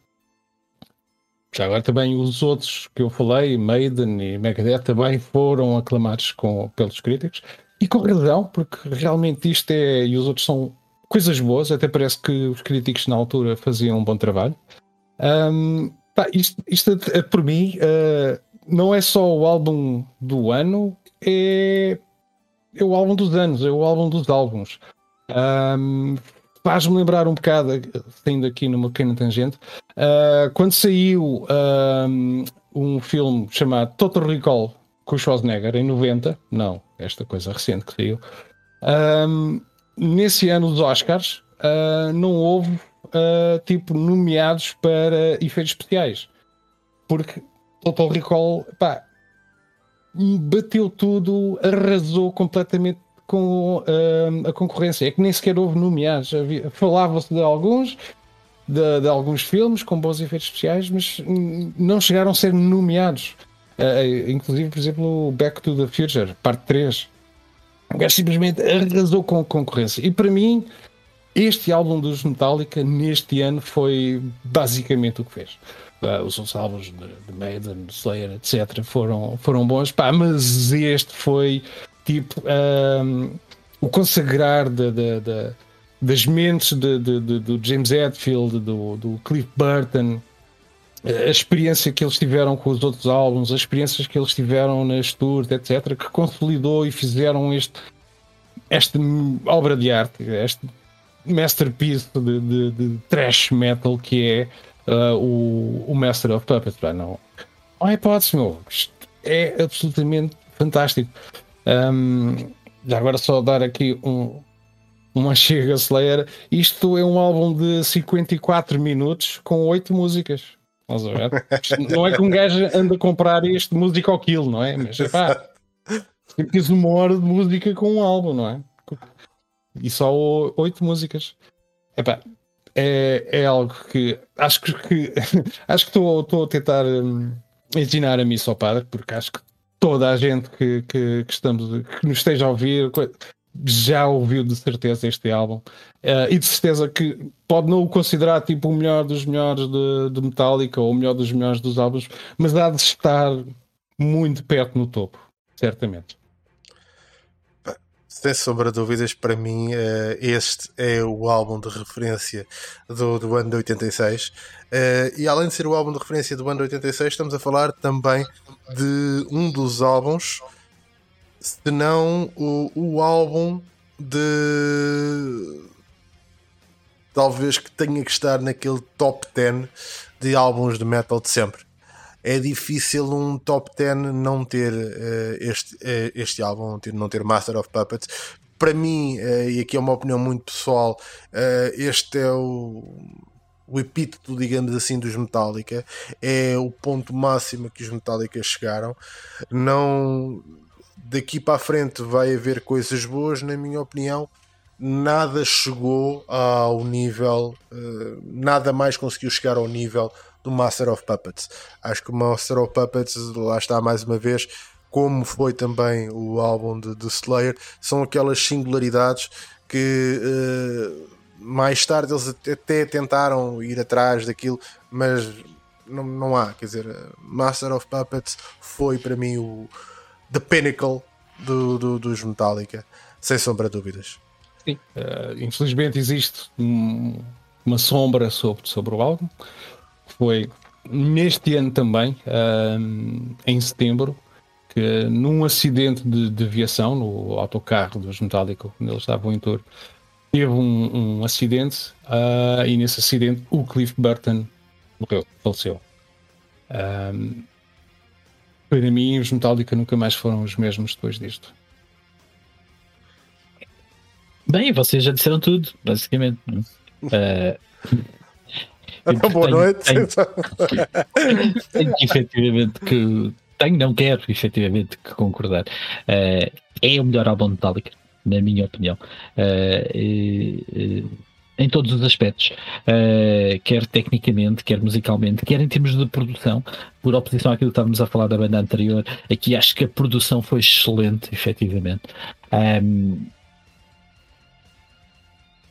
[SPEAKER 4] Já agora também os outros que eu falei, Maiden e Megadeth, também foram aclamados com, pelos críticos. E com razão, porque realmente isto é. E os outros são coisas boas, até parece que os críticos na altura faziam um bom trabalho. Pá, isto, isto, eh, por mim, eh, não é só o álbum do ano, é, é o álbum dos anos, é o álbum dos álbuns. Um, Faz-me lembrar um bocado, saindo aqui numa pequena tangente, uh, quando saiu um, um filme chamado Total Recall com o Schwarzenegger em 90, não, esta coisa recente que saiu, um, nesse ano os Oscars uh, não houve uh, tipo nomeados para efeitos especiais porque Total Recall pá, bateu tudo, arrasou completamente com uh, a concorrência. É que nem sequer houve nomeados. Falava-se de alguns, de, de, alguns filmes com bons efeitos especiais, mas não chegaram a ser nomeados. Uh, inclusive, por exemplo, Back to the Future, parte 3. O gajo simplesmente arrasou com a concorrência. E para mim, este álbum dos Metallica neste ano foi basicamente o que fez. Uh, os álbuns de, de Maiden, Slayer, etc. foram, foram bons, pá, mas este foi tipo um, o consagrar de, de, de, das mentes do James Hetfield, do, do Cliff Burton, a experiência que eles tiveram com os outros álbuns, as experiências que eles tiveram nas tours, etc., que consolidou e fizeram este, esta obra de arte, este masterpiece de, de, de trash metal que é uh, o, o Master of Puppets. Pá, não, não há hipótese, meu. É absolutamente fantástico. Um, já agora só dar aqui um, uma chega Slayer. Isto é um álbum de 54 minutos com 8 músicas. Não é que um gajo anda a comprar este música ao quilo, não é? Mas pá, tens uma hora de música com um álbum, não é? E só 8 músicas. Epá, é, é algo que acho que, que [laughs] acho que estou a tentar um, ensinar a mim só padre, porque acho que toda a gente que, que, que, estamos, que nos esteja a ouvir já ouviu de certeza este álbum uh, e de certeza que pode não o considerar tipo o melhor dos melhores de, de Metallica ou o melhor dos melhores dos álbuns, mas há de estar muito perto no topo, certamente.
[SPEAKER 2] Sem sombra de dúvidas, para mim, uh, este é o álbum de referência do, do ano de 86. Uh, eh, e além de ser o álbum de referência do ano de 86, estamos a falar também de um dos álbuns, se não o, o álbum de. Talvez que tenha que estar naquele top 10 de álbuns de metal de sempre é difícil um top 10 não ter uh, este, uh, este álbum, não ter Master of Puppets. Para mim, uh, e aqui é uma opinião muito pessoal, este é o, o epíteto, digamos assim, dos Metallica. É o ponto máximo que os Metallica chegaram. Não daqui para a frente vai haver coisas boas, na minha opinião. Nada chegou ao nível, nada mais conseguiu chegar ao nível do Master of Puppets. Acho que o Master of Puppets, lá está mais uma vez, como foi também o álbum de, de Slayer, são aquelas singularidades que uh, mais tarde eles até tentaram ir atrás daquilo, mas não, não há. Quer dizer, Master of Puppets foi para mim o the pinnacle do, do, dos Metallica, sem sombra de dúvidas.
[SPEAKER 4] Sim, uh, infelizmente existe um, uma sombra sobre, sobre o álbum foi neste ano também, em setembro, que num acidente de, de, aviação no autocarro dos Metallica, quando eles estavam em tour, teve um, um acidente uh, e nesse acidente o Cliff Burton morreu, faleceu. Para mim, os Metallica nunca mais foram os mesmos depois disto.
[SPEAKER 3] Bem, vocês já disseram tudo, basicamente. Uh, [laughs]
[SPEAKER 2] então, boa tenho, noite. Tenho,
[SPEAKER 3] tenho efetivamente que. Tenho, não quero efetivamente que concordar. Uh, é o melhor álbum de Metallica, na minha opinião. Uh, uh, em todos os aspectos, uh, quer tecnicamente, quer musicalmente, quer em termos de produção, por oposição àquilo que estávamos a falar da banda anterior, aqui acho que a produção foi excelente, efetivamente. Um,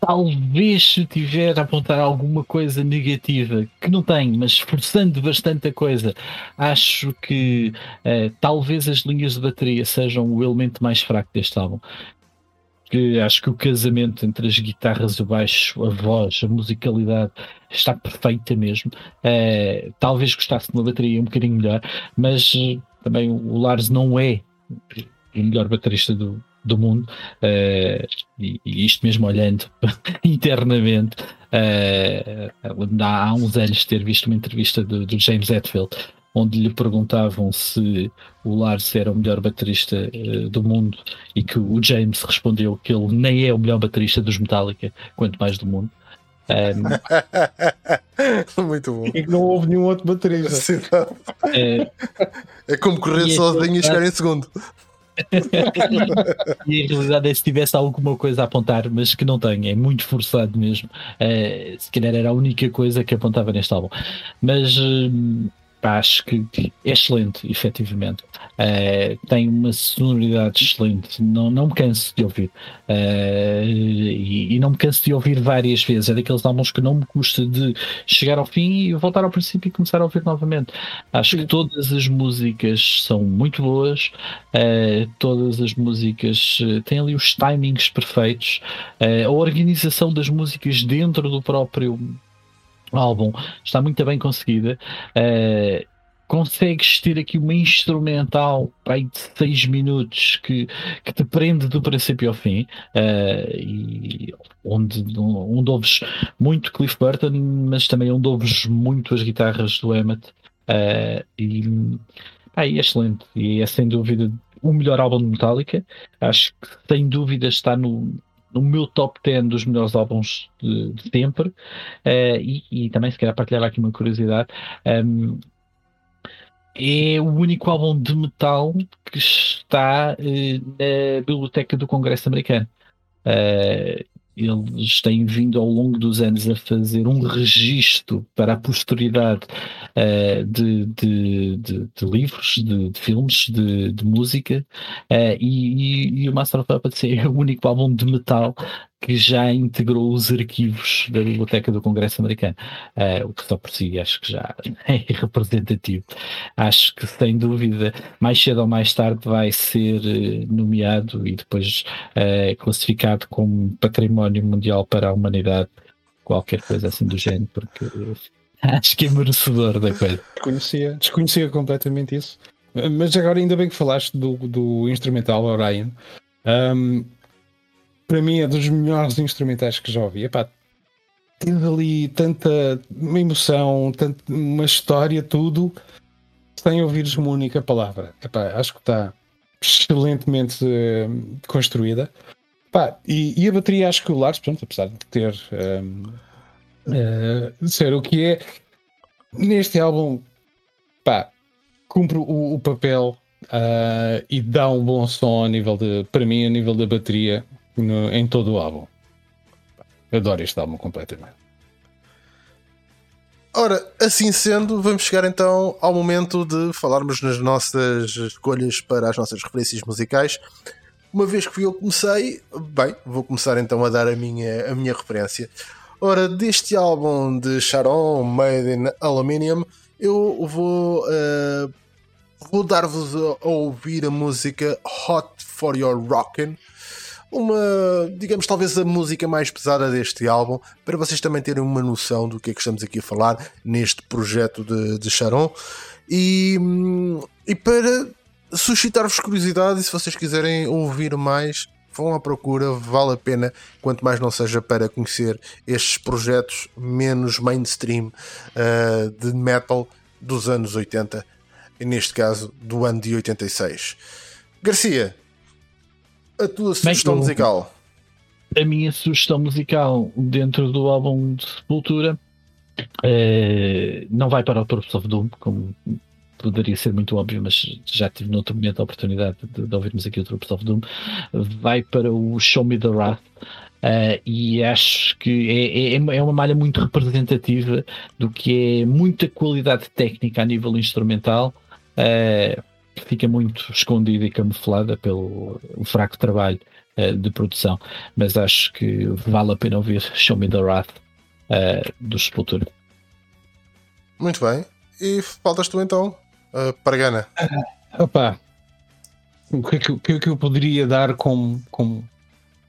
[SPEAKER 3] talvez se tiver a apontar alguma coisa negativa, que não tenho, mas esforçando bastante a coisa, acho que uh, talvez as linhas de bateria sejam o elemento mais fraco deste álbum. Que acho que o casamento entre as guitarras, o baixo, a voz, a musicalidade está perfeita mesmo. Uh, talvez gostasse de uma bateria um bocadinho melhor, mas uh, também o Lars não é o melhor baterista do, do mundo, uh, e, e, isto mesmo olhando [laughs] internamente, uh, há uns anos ter visto uma entrevista do, do, James Hetfield, onde lhe perguntavam se o Lars era o melhor baterista uh, do mundo e que o James respondeu que ele nem é o melhor baterista dos Metallica, quanto mais do mundo.
[SPEAKER 2] Um, [laughs] Muito bom.
[SPEAKER 4] E que não houve nenhum outro baterista.
[SPEAKER 2] É, é como correr sozinho e chegar em segundo. [laughs]
[SPEAKER 3] e a realidade é se tivesse alguma coisa a apontar, mas que não tem, é muito forçado mesmo. Uh, se calhar era a única coisa que apontava neste álbum. Mas uh, acho que, é excelente, efetivamente. Uh, tem uma sonoridade excelente, não, não me canso de ouvir. Uh, e, e, não me canso de ouvir várias vezes. É daqueles álbuns que não me custa de chegar ao fim e voltar ao princípio e começar a ouvir novamente. Acho que todas as músicas são muito boas, uh, todas as músicas têm ali os timings perfeitos, a organização das músicas dentro do próprio álbum está muito bem conseguida. Uh, consegues ter aqui uma instrumental para de 6 minutos que, que te prende do princípio ao fim uh, e onde, onde ouves muito Cliff Burton mas também onde ouves muito as guitarras do Emmett uh, e, ah, é excelente e é sem dúvida o melhor álbum de Metallica acho que sem dúvida está no, no meu top 10 dos melhores álbuns de, de sempre. Uh, e, e, também, se calhar, partilhar aqui uma curiosidade. Um, ehm, é o único álbum de metal que está uh, na biblioteca do Congresso Americano. Uh, eles têm vindo ao longo dos anos a fazer um registro para a posteridade uh, de, de, de, de, livros, de, filmes, de, música, uh, e, e, o Master of Puppets é o único álbum de metal que já integrou os arquivos da Biblioteca do Congresso Americano, uh, o que só por si acho que já [laughs] é representativo. Acho que sem dúvida, mais cedo ou mais tarde vai ser uh, nomeado e depois uh, classificado como património mundial para a humanidade, qualquer coisa assim do género, porque [laughs] acho que é merecedor da coisa.
[SPEAKER 4] Desconhecia, desconhecia completamente isso. Mas agora ainda bem que falaste do, do instrumental Orion. Um, para mim é dos melhores instrumentais que já ouvi. Epá, teve ali tanta emoção, tanta, uma história, tudo, sem ouvires uma única palavra. Epá, acho que está excelentemente uh, construída. Epá, e, e, a bateria, acho que o Lars, pronto, apesar de ter um, uh, eh, ser o que é, neste álbum, pá, cumpre o, o papel uh, e dá um bom som a nível de, para mim, a nível da bateria no, em todo o álbum. Adoro este álbum completamente.
[SPEAKER 2] Ora, assim sendo, vamos chegar então ao momento de falarmos nas nossas escolhas para as nossas referências musicais. Uma vez que eu comecei, bem, vou começar então a dar a minha, a minha referência. Ora, deste álbum de Sharon, Made in Aluminium, eu vou, uh, vou dar-vos a, ouvir a música Hot for Your Rockin' uma, digamos, talvez a música mais pesada deste álbum, para vocês também terem uma noção do que é que estamos aqui a falar neste projeto de, de Sharon. E, e para suscitar-vos curiosidade, e se vocês quiserem ouvir mais, vão à procura, vale a pena, quanto mais não seja para conhecer estes projetos menos mainstream uh, de metal dos anos 80, e neste caso do ano de 86. Garcia, a tua sugestão musical?
[SPEAKER 3] A minha sugestão musical dentro do álbum de Sepultura é, não vai para o Troops of Doom, como poderia ser muito óbvio, mas já tive no outro momento a oportunidade de, de ouvirmos aqui o Troops of Doom. Vai para o Show Me the Wrath. Uh, e acho que é, é, é, uma malha muito representativa do que é muita qualidade técnica a nível instrumental. Uh, fica muito escondida e camuflada pelo fraco trabalho uh, de produção, mas acho que vale a pena ouvir Show Me the Wrath uh, do Sepultura.
[SPEAKER 2] Muito bem, e faltas tu então, uh, Pargana.
[SPEAKER 4] Uh, opa, o que, é que, que, é que eu poderia dar como, como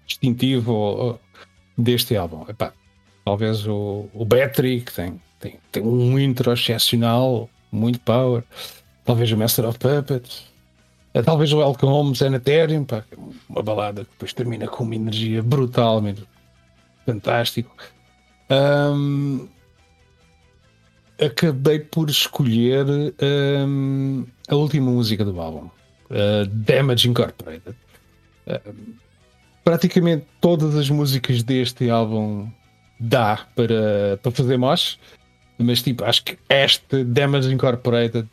[SPEAKER 4] distintivo deste álbum? Epá, talvez o, o Battery, que tem, tem, tem um intro excepcional, muito power talvez o Master of Puppets. Uh, talvez o Welcome Home Sanitarium, pá, é uma balada que depois termina com uma energia brutalmente fantástico. Um, acabei por escolher um, a última música do álbum, uh, Damage Incorporated. Uh, praticamente todas as músicas deste álbum dá para, para fazer mosh, mas tipo, acho que esta Damage Incorporated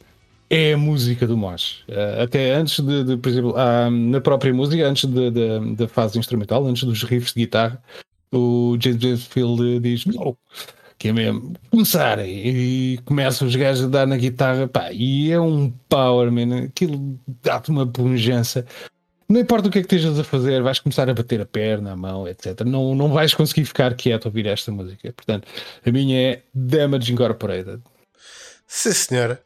[SPEAKER 4] é a música do mosh. Uh, até antes de, de por exemplo, uh, na própria música, antes da fase instrumental, antes dos riffs de guitarra, o James Field diz: Não, que é mesmo começar e, e começam os gajos a dar na guitarra, pá, e é um power, man, aquilo dá-te uma punjança. Não importa o que é que estejas a fazer, vais começar a bater a perna, a mão, etc. Não, não vais conseguir ficar quieto a ouvir esta música. Portanto, a minha é Damage Incorporated.
[SPEAKER 2] Sim, senhora.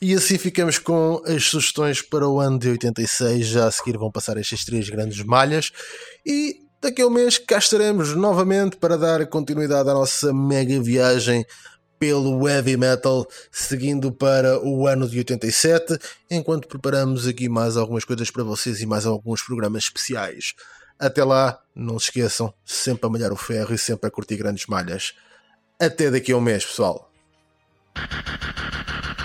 [SPEAKER 2] E assim ficamos com as sugestões para o ano de 86. Já a seguir vão passar estas três grandes malhas. E daqui a um mês cá estaremos novamente para dar continuidade à nossa mega viagem pelo heavy metal, seguindo para o ano de 87, enquanto preparamos aqui mais algumas coisas para vocês e mais alguns programas especiais. Até lá, não se esqueçam, sempre a malhar o ferro e sempre a curtir grandes malhas. Até daqui a um mês, pessoal.
[SPEAKER 5] you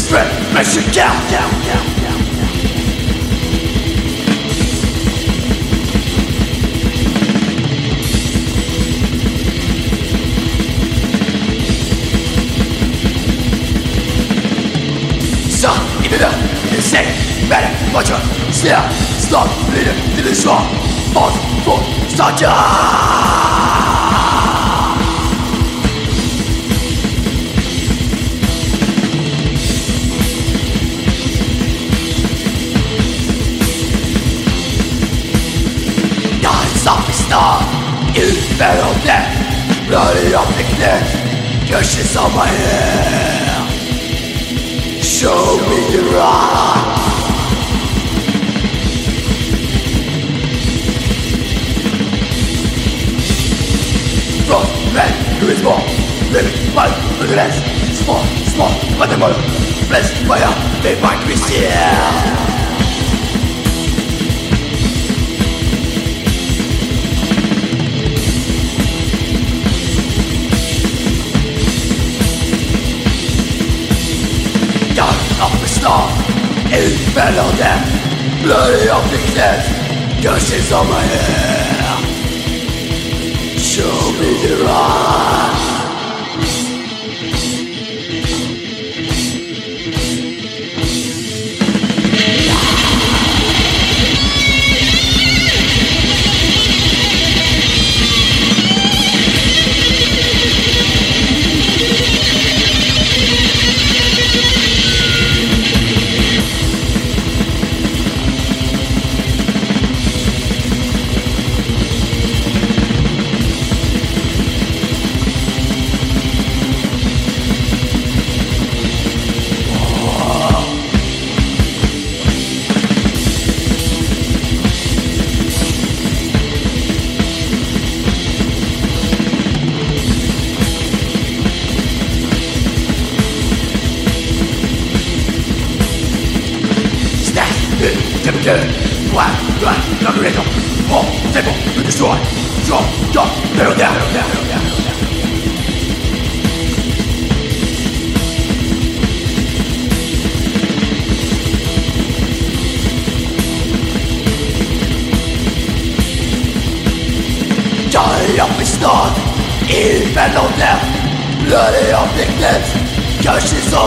[SPEAKER 5] strength. Makes you down, down, down. So, even you better, still stop. Bleeding, feeling strong, force, force, start your you fell death, bloody the neck, curses on my hair. Show me the rock. Frost, man, who is born, living for the rest. Small, small, but the mother, blessed fire, they might be still. Infernal death, bloody of the dead, gushes on my hair. Show me the rock.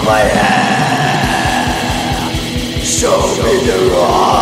[SPEAKER 5] My head. Show me the. Rock.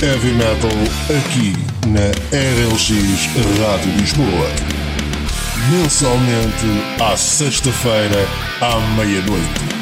[SPEAKER 1] Heavy metal aqui na RLX Rádio Lisboa. Mensalmente à sexta-feira à meia-noite.